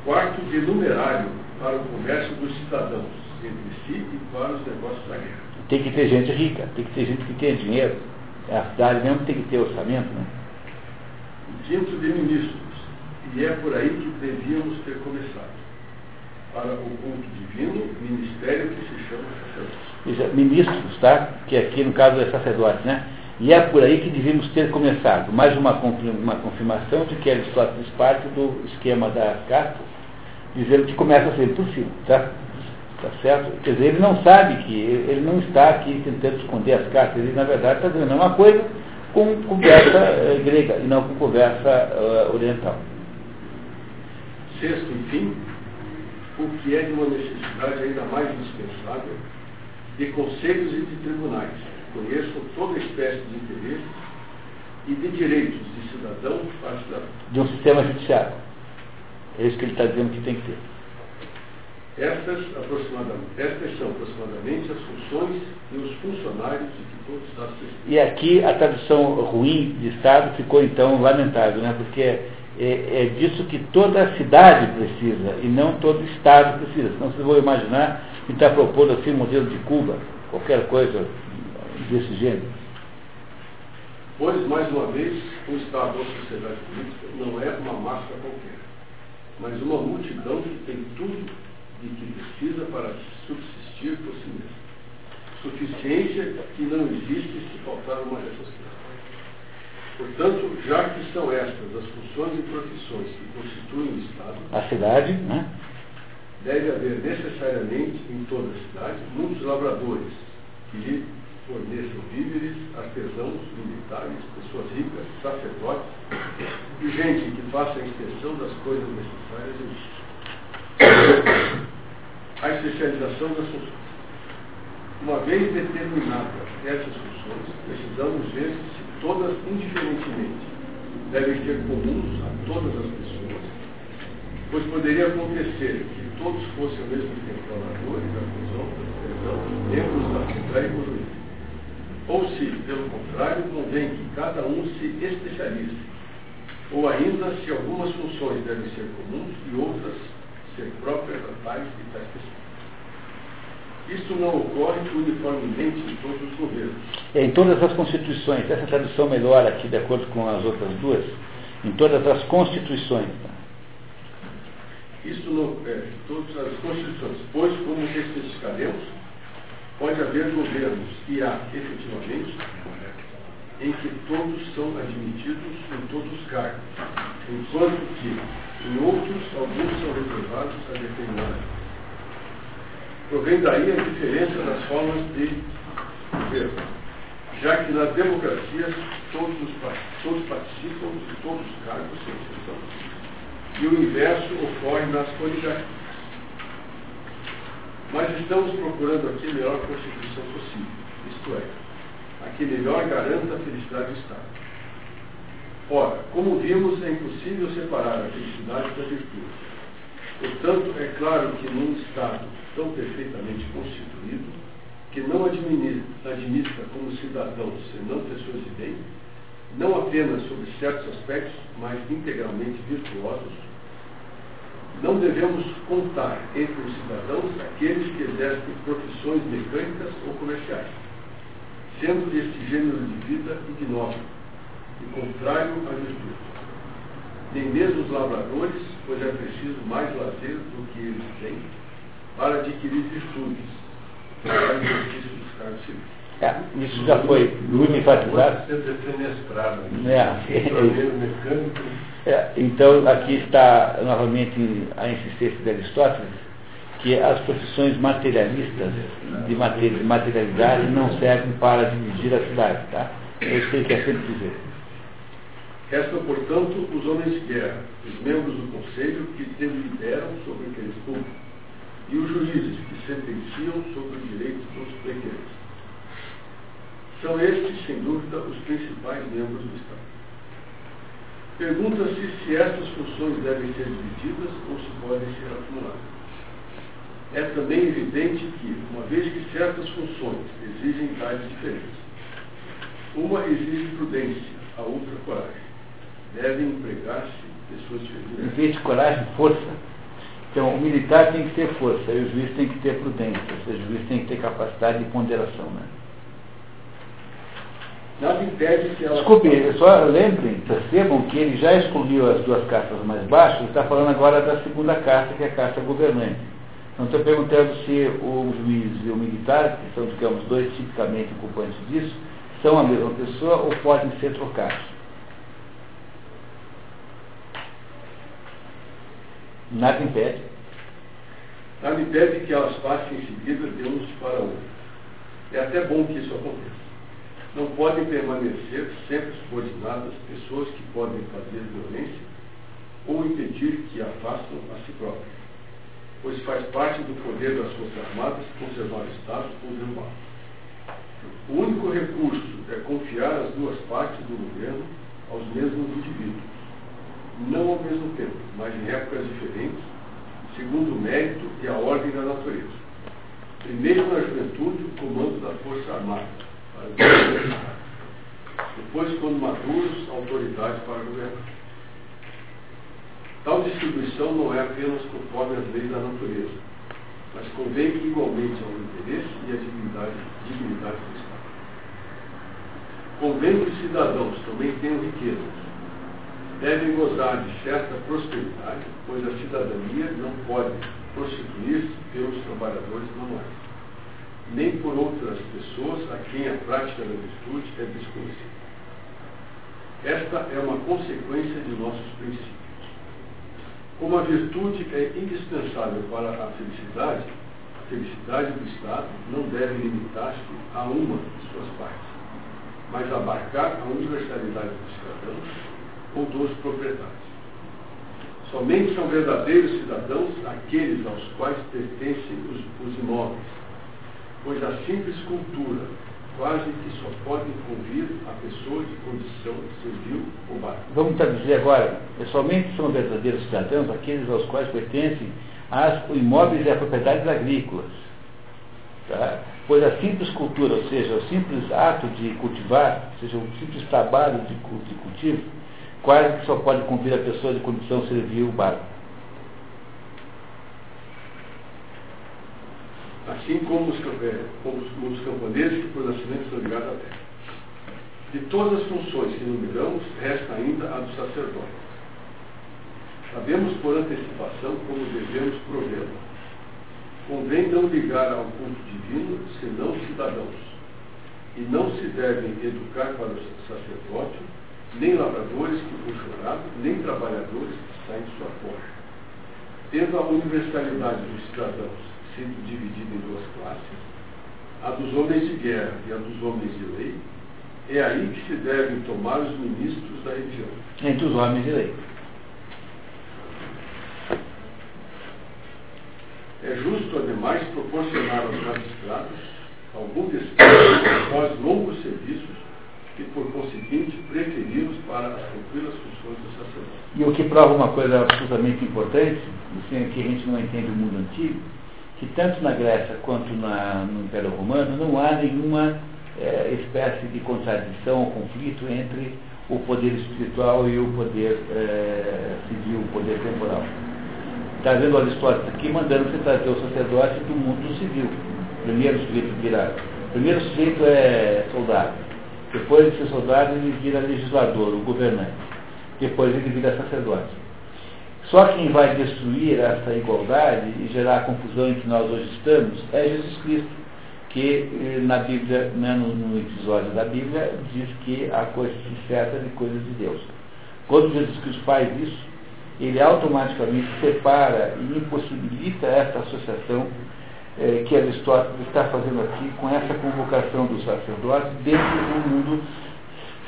Quarto, de numerário para o comércio dos cidadãos, entre si e para os negócios da guerra. Tem que ter gente rica, tem que ter gente que tenha dinheiro. A cidade mesmo tem que ter orçamento, né? Quinto, de ministros. E é por aí que devíamos ter começado para o culto divino, ministério que se chama sacerdote. Ministros, tá? Que aqui no caso é sacerdote, né? E é por aí que devíamos ter começado. Mais uma, uma confirmação de que Aristóteles parte do esquema da carta, dizendo que começa sempre por cima, tá? Tá certo? Quer dizer, ele não sabe que, ele não está aqui tentando esconder as cartas, ele na verdade está dizendo uma coisa com conversa uh, grega e não com conversa uh, oriental. Sexto, enfim, o que é de uma necessidade ainda mais indispensável de conselhos e de tribunais que conheçam toda espécie de interesses e de direitos de cidadão para cidadão. De um sistema judiciário. É isso que ele está dizendo que tem que ter. Estas, aproximadamente, estas são aproximadamente as funções e os funcionários de que todo Estado precisa. E aqui a tradução ruim de Estado ficou então lamentável, né? porque é, é, disso que toda a cidade precisa e não todo Estado precisa. Senão vocês vão imaginar que está propondo assim um modelo de Cuba, qualquer coisa desse gênero. Pois, mais uma vez, o Estado ou a sociedade política não é uma massa qualquer, mas uma multidão que tem tudo de que precisa para subsistir por si mesmo. Suficiência que não existe se faltar uma dessas coisas. Portanto, já que são estas as funções e profissões que constituem o Estado, a cidade, né? deve haver necessariamente em toda a cidade muitos lavradores que lhe forneçam víveres, artesãos, militares, pessoas ricas, sacerdotes e gente que faça a extensão das coisas necessárias e A especialização das funções. Uma vez determinadas essas funções, precisamos ver se todas indiferentemente devem ser comuns a todas as pessoas, pois poderia acontecer que todos fossem ao mesmo tempo oradores, artesãos, membros da Assembleia e. Ou se, pelo contrário, convém que cada um se especialize, ou ainda se algumas funções devem ser comuns e outras ser próprias a tais e tais pessoas. Isso não ocorre uniformemente em todos os governos. É, em todas as constituições, essa tradução melhor aqui, de acordo com as outras duas, em todas as constituições. Isso não, é, todas as constituições, pois, como especificaremos, pode haver governos, e há efetivamente, em que todos são admitidos em todos os cargos, enquanto que em outros alguns são reservados a determinados Provém daí a diferença das formas de governo, já que nas democracias todos, os, todos participam de todos os cargos, sem exceção, e o inverso ocorre nas oligarquias. Mas estamos procurando aqui a melhor constituição possível, isto é, a que melhor garanta a felicidade do Estado. Ora, como vimos, é impossível separar a felicidade da virtude. Portanto, é claro que num Estado tão perfeitamente constituído, que não administra, como cidadãos, senão pessoas de bem, não apenas sobre certos aspectos, mas integralmente virtuosos, não devemos contar entre os cidadãos aqueles que exercem profissões mecânicas ou comerciais, sendo este gênero de vida ignóbil e contrário à virtude. Nem mesmo os lavradores, pois é preciso mais lazer do que eles têm, para adquirir virtudes para o exercício dos cargos civis. É, isso já foi muito enfatizado. Ser defenestrado. É. É, então, aqui está novamente a insistência de Aristóteles, que as profissões materialistas de materialidade não servem para dividir a cidade. Tá? É isso que ele quer sempre dizer. Restam, portanto, os homens de guerra, os membros do conselho que deliberam sobre aqueles públicos e os juízes que sentenciam sobre os direitos dos pequenos. São estes, sem dúvida, os principais membros do Estado. Pergunta-se se estas funções devem ser divididas ou se podem ser acumuladas. É também evidente que, uma vez que certas funções exigem tais diferentes, uma exige prudência, a outra coragem. Devem empregar-se pessoas diferentes. Em vez de coragem, força. Então, o militar tem que ter força, e o juiz tem que ter prudência, ou seja, o juiz tem que ter capacidade de ponderação. Né? Nada impede que ela. Desculpe, só lembrem, percebam que ele já excluiu as duas cartas mais baixas, está falando agora da segunda carta, que é a carta governante. Então, estou perguntando se o juiz e o militar, que são, digamos, dois tipicamente ocupantes disso, são a mesma pessoa ou podem ser trocados. Nada impede. Nada impede que elas passem em seguida de uns para outros. É até bom que isso aconteça. Não podem permanecer sempre subordinadas pessoas que podem fazer violência ou impedir que a façam a si próprias, pois faz parte do poder das Forças Armadas conservar o Estado ou derrubá-lo. O único recurso é confiar as duas partes do governo aos mesmos indivíduos não ao mesmo tempo, mas em épocas diferentes, segundo o mérito e a ordem da natureza. Primeiro na juventude, o comando da força armada, para depois, quando maduros, autoridade para governar. Tal distribuição não é apenas conforme as leis da natureza, mas convém igualmente ao interesse e à dignidade, dignidade do Estado. Convém que os cidadãos também tenham riquezas, devem gozar de certa prosperidade, pois a cidadania não pode prostituir-se pelos trabalhadores manuais, nem por outras pessoas a quem a prática da virtude é desconhecida. Esta é uma consequência de nossos princípios. Como a virtude é indispensável para a felicidade, felicidade do Estado não deve limitar-se a uma de suas partes, mas abarcar a universalidade dos cidadãos ou dos proprietários. Somente são verdadeiros cidadãos aqueles aos quais pertencem os, os imóveis, pois a simples cultura quase que só pode convir a pessoa de condição civil ou básica. Vamos traduzir agora. Somente são verdadeiros cidadãos aqueles aos quais pertencem as imóveis e as propriedades agrícolas. Tá? Pois a simples cultura, ou seja, o simples ato de cultivar, ou seja, o simples trabalho de cultivo, quase que só pode cumprir a pessoa de condição servil básica. Assim como os, como os camponeses que por nascimento estão ligados à terra. De todas as funções que enumeramos, resta ainda a do sacerdote. Sabemos por antecipação como devemos provê-lo. Convém não ligar ao culto divino, senão cidadãos. E não se devem educar para o sacerdócio nem lavradores que vão chorado, nem trabalhadores que saem de sua porta. Tendo a universalidade dos cidadãos sido dividida em duas classes, a dos homens de guerra e a dos homens de lei, é aí que se devem tomar os ministros da religião. Entre os homens de lei. É justo, ademais, proporcionar aos magistrados algum descanso após longos serviços e, por conseguinte, preferi-los para as tranquilas funções do sacerdote. E o que prova uma coisa absolutamente importante, assim, que a gente não entende o mundo antigo, que tanto na Grécia quanto na, no Império Romano não há nenhuma é, espécie de contradição ou conflito entre o poder espiritual e o poder é, civil, o poder temporal. Está vendo Aristóteles aqui mandando você trazer o sacerdote do mundo civil. Primeiro sujeito virar. Primeiro sujeito é soldado depois de ser soldado, ele vira legislador, o governante. Depois ele vira sacerdote. Só quem vai destruir essa igualdade e gerar a confusão em que nós hoje estamos é Jesus Cristo, que eh, na Bíblia, né, no, no, episódio da Bíblia, diz que a coisa se certa de coisas de Deus. Quando Jesus Cristo faz isso, ele automaticamente separa e impossibilita essa associação é, que Aristóteles está fazendo aqui com essa convocação do sacerdote dentro do mundo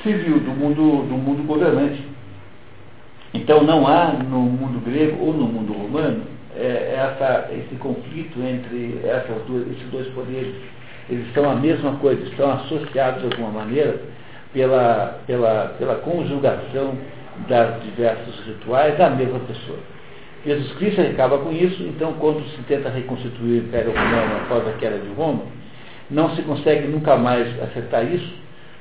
civil, do mundo, do mundo governante. Então não há no mundo grego ou no mundo romano é, essa, esse conflito entre essas duas, esses dois poderes. Eles são a mesma coisa, estão associados de alguma maneira pela, pela, pela conjugação das diversos rituais da mesma pessoa. Jesus Cristo acaba com isso, então quando se tenta reconstituir o Império Romano após a queda de Roma, não se consegue nunca mais acertar isso,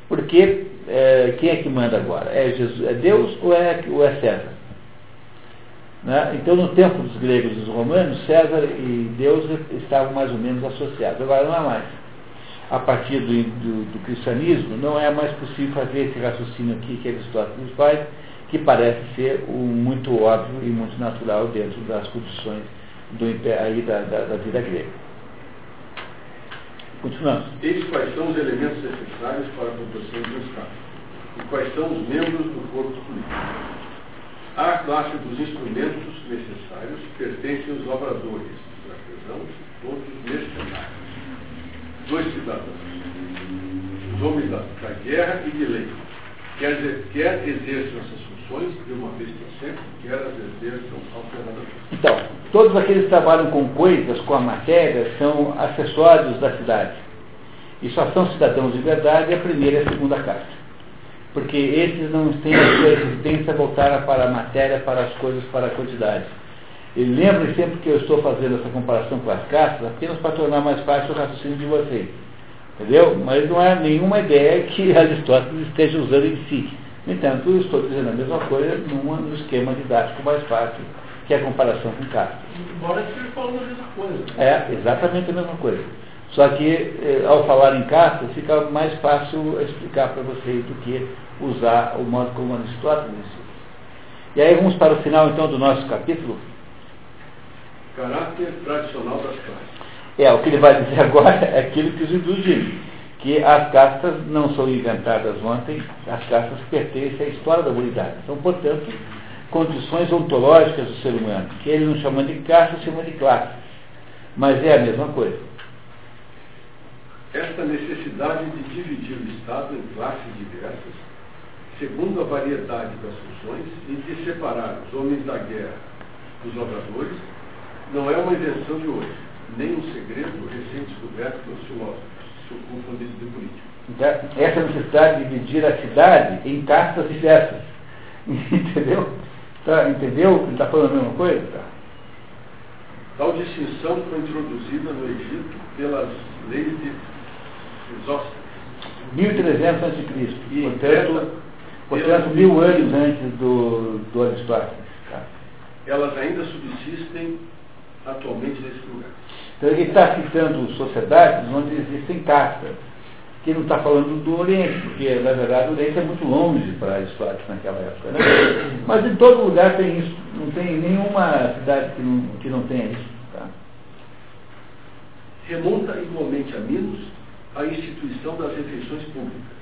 porque é, quem é que manda agora? É, Jesus, é Deus ou é, ou é César? Né? Então, no tempo dos gregos e dos romanos, César e Deus estavam mais ou menos associados. Agora não é mais. A partir do, do, do cristianismo, não é mais possível fazer esse raciocínio aqui que Aristóteles faz, que parece ser um, muito óbvio e muito natural dentro das condições do, aí da, da, da vida grega. Continuamos. Eis quais são os elementos necessários para a proteção do Estado e quais são os membros do corpo político. A classe dos instrumentos necessários pertencem aos lavradores, os artesãos, todos os mercenários, dois cidadãos, os homens da, guerra e de lei, quer, quer exerçam essas de uma vez sempre, que elas exerçam alternadamente. Então, todos aqueles que trabalham com coisas, com a matéria, são acessórios da cidade. E só são cidadãos de verdade a primeira e a segunda casta. Porque esses não têm a sua existência voltada para a matéria, para as coisas, para a quantidade. E lembrem sempre que eu estou fazendo essa comparação com as castas apenas para tornar mais fácil o raciocínio de vocês. Entendeu? Mas não é nenhuma ideia que Aristóteles esteja usando em si. Entanto, eu estou dizendo a mesma coisa num esquema didático mais fácil, que é a comparação com Castro. Embora esteja falando a mesma coisa. É, exatamente a mesma coisa. Só que, eh, ao falar em Castro, fica mais fácil explicar para vocês do que usar o modo como Aristóteles. E aí vamos para o final, então, do nosso capítulo. Caráter tradicional das classes. É, o que ele vai dizer agora é aquilo que os hindus dizem que as castas não são inventadas ontem, as castas pertencem à história da humanidade. São, portanto, condições ontológicas do ser humano, que ele não chama de casta, chama de classe. mas é a mesma coisa. Esta necessidade de dividir o Estado em classes diversas, segundo a variedade das funções, e de separar os homens da guerra dos lavradores, não é uma invenção de hoje, nem um segredo recém-descoberto pelos filósofos ocupam de, de política. Então, essa necessidade de dividir a cidade em castas diversas. Entendeu? Tá, entendeu? Ele está falando a mesma coisa? Tá? Tal distinção foi introduzida no Egito pelas leis de Isósceles. 1300 a.C. Portanto, portanto mil anos antes do, do Aristóteles. Tá? Elas ainda subsistem atualmente nesse lugar. Então ele está citando sociedades onde existem castas, que não está falando do Oriente, porque na verdade o Oriente é muito longe para Aristóteles naquela época. Né? Mas em todo lugar tem isso, não tem nenhuma cidade que não, que não tenha isso. Tá? Remonta igualmente a Minos a instituição das refeições públicas.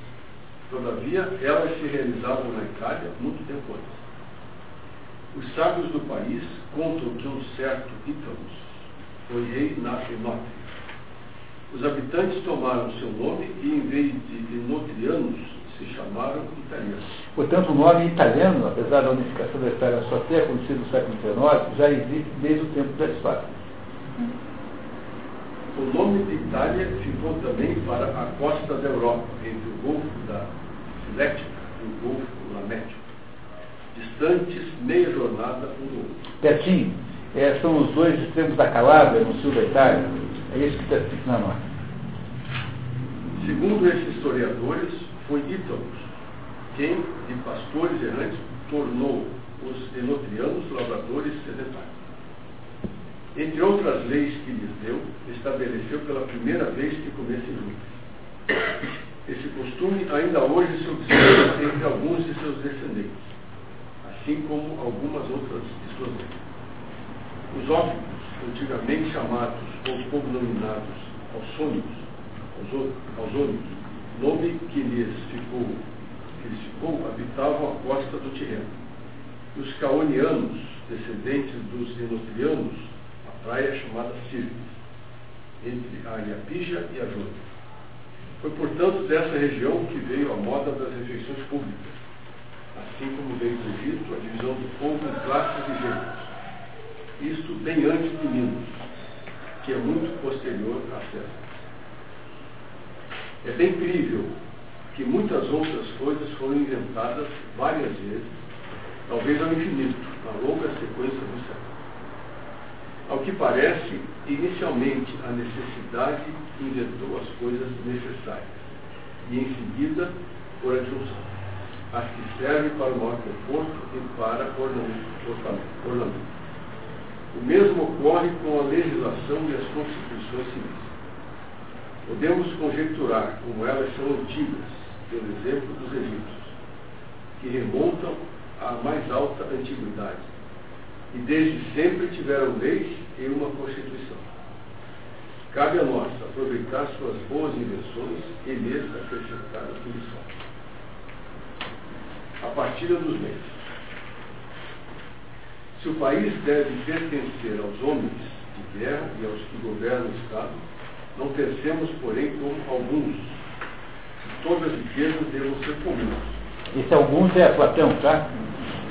Todavia, elas se realizavam na Itália muito tempo antes. Os sábios do país contam que um certo Ítalos foi rei na Enótria. Os habitantes tomaram seu nome e, em vez de enotrianos, se chamaram italianos. Portanto, o nome italiano, apesar da unificação da Itália só ter acontecido no século XIX, já existe desde o tempo de Aristóteles. O nome de Itália ficou também para a costa da Europa, entre o Golfo da Silética e o Golfo Lamético, distantes meia jornada um do outro. Pertinho, é, são os dois extremos da Calábria, no sul da Itália. É isso que está escrito na nota. Segundo esses historiadores, foi Ítalos quem, de pastores errantes, tornou os enotrianos lavradores sedentários. Entre outras leis que lhes deu, estabeleceu pela primeira vez que comessem juntos. Esse costume ainda hoje se observa entre alguns de seus descendentes, assim como algumas outras de suas leis. Os óbvios, antigamente chamados ou cognominados ausônicos, ausônicos, nome que lhes ficou, que lhes ficou, habitavam a costa do Tirreno. Os caonianos, descendentes dos enotrianos, praia chamada Sirte, entre a Iapija e a Jônia. Foi, portanto, dessa região que veio a moda das refeições públicas, assim como veio do Egito a divisão do povo em classes e bem antes de Minos, que é muito posterior a César. É bem crível que muitas outras coisas foram inventadas várias vezes, talvez ao infinito, na longa sequência do século. Ao que parece, inicialmente a necessidade inventou as coisas necessárias e em seguida, por adjunção, as que servem para o maior conforto e para ornamento. O mesmo ocorre com a legislação e as constituições civis. Podemos conjecturar como elas são antigas, pelo exemplo dos egípcios, que remontam à mais alta antiguidade e desde sempre tiveram leis e uma Constituição. Cabe a nós aproveitar suas boas invenções e lhes acrescentar o que lhes falta. A partir dos meios. Se o país deve pertencer aos homens de guerra e aos que governam o Estado, não pensemos, porém, como alguns, que todas as riquezas devam ser comuns. Esse alguns é Platão, tá?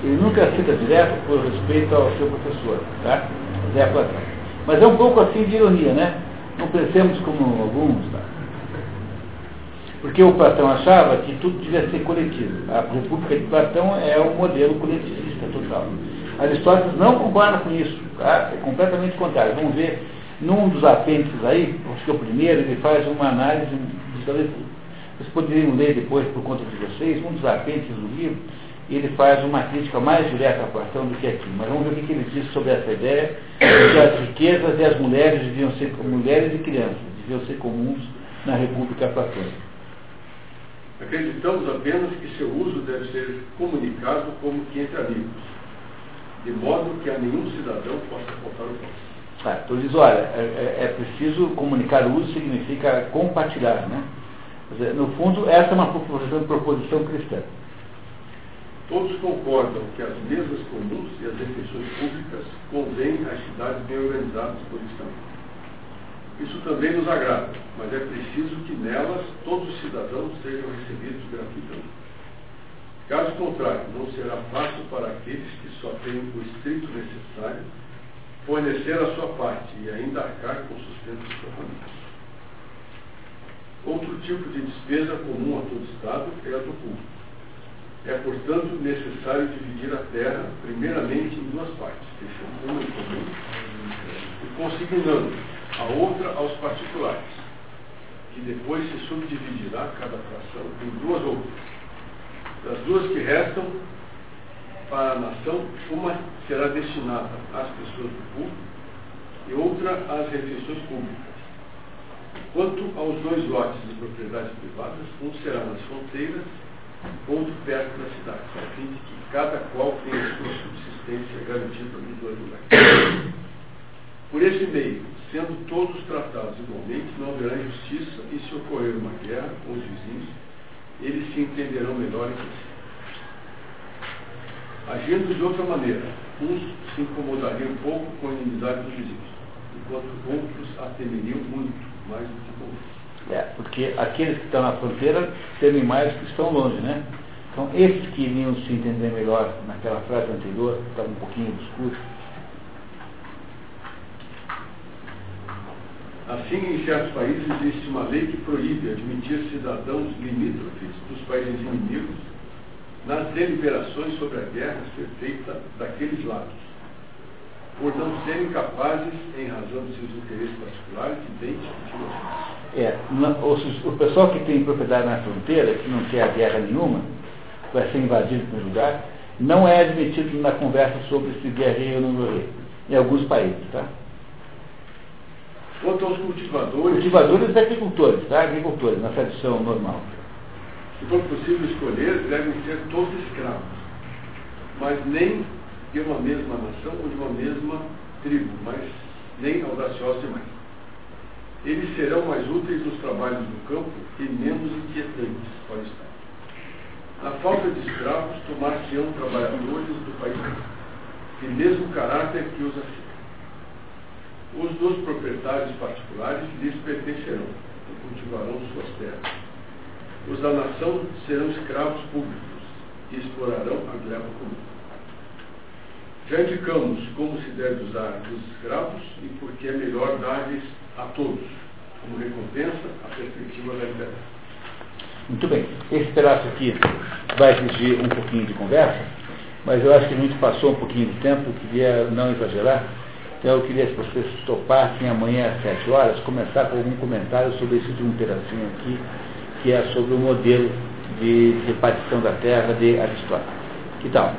Ele nunca cita direto por respeito ao seu professor, tá? Zé Platão. Mas é um pouco assim de ironia, né? Não pensemos como alguns, tá? Porque o Platão achava que tudo devia ser coletivo. A República de Platão é o modelo coletivista total. Aristóteles não concorda com isso, tá? É completamente contrário. Vamos ver, num dos apêndices aí, acho que é o primeiro, ele faz uma análise, vocês poderiam ler depois por conta de vocês, um dos apêndices do livro, ele faz uma crítica mais direta à Platão do que aqui. Mas vamos ver o que ele diz sobre essa ideia de que as riquezas e as mulheres deviam ser mulheres e crianças, deviam ser comuns na República Platônica. Acreditamos apenas que seu uso deve ser comunicado como que entre amigos, de modo que a nenhum cidadão possa faltar o pão. Ah, então diz, olha, é, é, é, preciso comunicar o uso significa compartilhar, né? Dizer, no fundo, essa é uma proposição, proposição cristã. Todos concordam que as mesas comuns e as refeições públicas convêm às cidades bem organizadas politicamente. Isso também nos agrada, mas é preciso que nelas todos os cidadãos sejam recebidos gratuitamente. Caso contrário, não será fácil para aqueles que só têm o estrito necessário fornecer a sua parte e ainda arcar com o sustento de sua família. Outro tipo de despesa comum a todo Estado é a do público. É, portanto, necessário dividir a terra, primeiramente, em duas partes, deixando uma em comum e consignando a outra aos particulares, que depois se subdividirá cada fração em duas outras. Das duas que restam, para a nação, uma será destinada às pessoas do público e outra às refeições públicas. Quanto aos dois lotes de propriedades privadas, um será nas fronteiras, outro perto da cidade, a fim de que cada qual tenha a sua subsistência garantida nos dois lugares. Por esse meio, sendo todos tratados igualmente, não haverá injustiça e se ocorrer uma guerra com os vizinhos, eles se entenderão melhor entre si. Agindo de outra maneira, uns se incomodariam pouco com a inimizade dos vizinhos, enquanto outros a temeriam muito, mais do que outros. É, porque aqueles que estão na fronteira temem mais que estão longe, né? Então, esses que iriam se entender melhor naquela frase anterior, que estava um pouquinho obscuro. Assim, em certos países existe uma lei que proíbe admitir cidadãos limítrofes dos países inimigos nas deliberações sobre a guerra ser feita daqueles lados, por não serem capazes, em razão de seus interesses particulares, de bem discutir É, o, o pessoal que tem propriedade na fronteira, que não quer guerra nenhuma, vai ser invadido no lugar, não é admitido na conversa sobre se guerreiro ou não guerreiro, em alguns países, tá? Quanto aos cultivadores. Cultivadores e agricultores, tá? Agricultores, na tradição normal se for possível escolher, devem ser todos escravos, mas nem de uma mesma nação ou de uma mesma tribo, mas nem audaciosos demais. Eles serão mais úteis nos trabalhos do campo e menos inquietantes para o Estado. Na falta de escravos, tomar-se-ão trabalhadores do país, de mesmo caráter que os assim. Os dos proprietários particulares lhes pertencerão e cultivarão suas terras os da nação serão escravos públicos e explorarão a gleba comum. Já indicamos como se deve usar os escravos e por que é melhor dar-lhes a todos, como recompensa, a perspectiva da liberdade. Muito bem. Esse pedaço aqui vai exigir um pouquinho de conversa, mas eu acho que a gente passou um pouquinho de tempo, queria não exagerar. Então eu queria que vocês topassem amanhã às sete horas, começar com algum comentário sobre esse de um pedacinho aqui que é sobre o modelo de repartição da terra de Aristóteles. Que tal?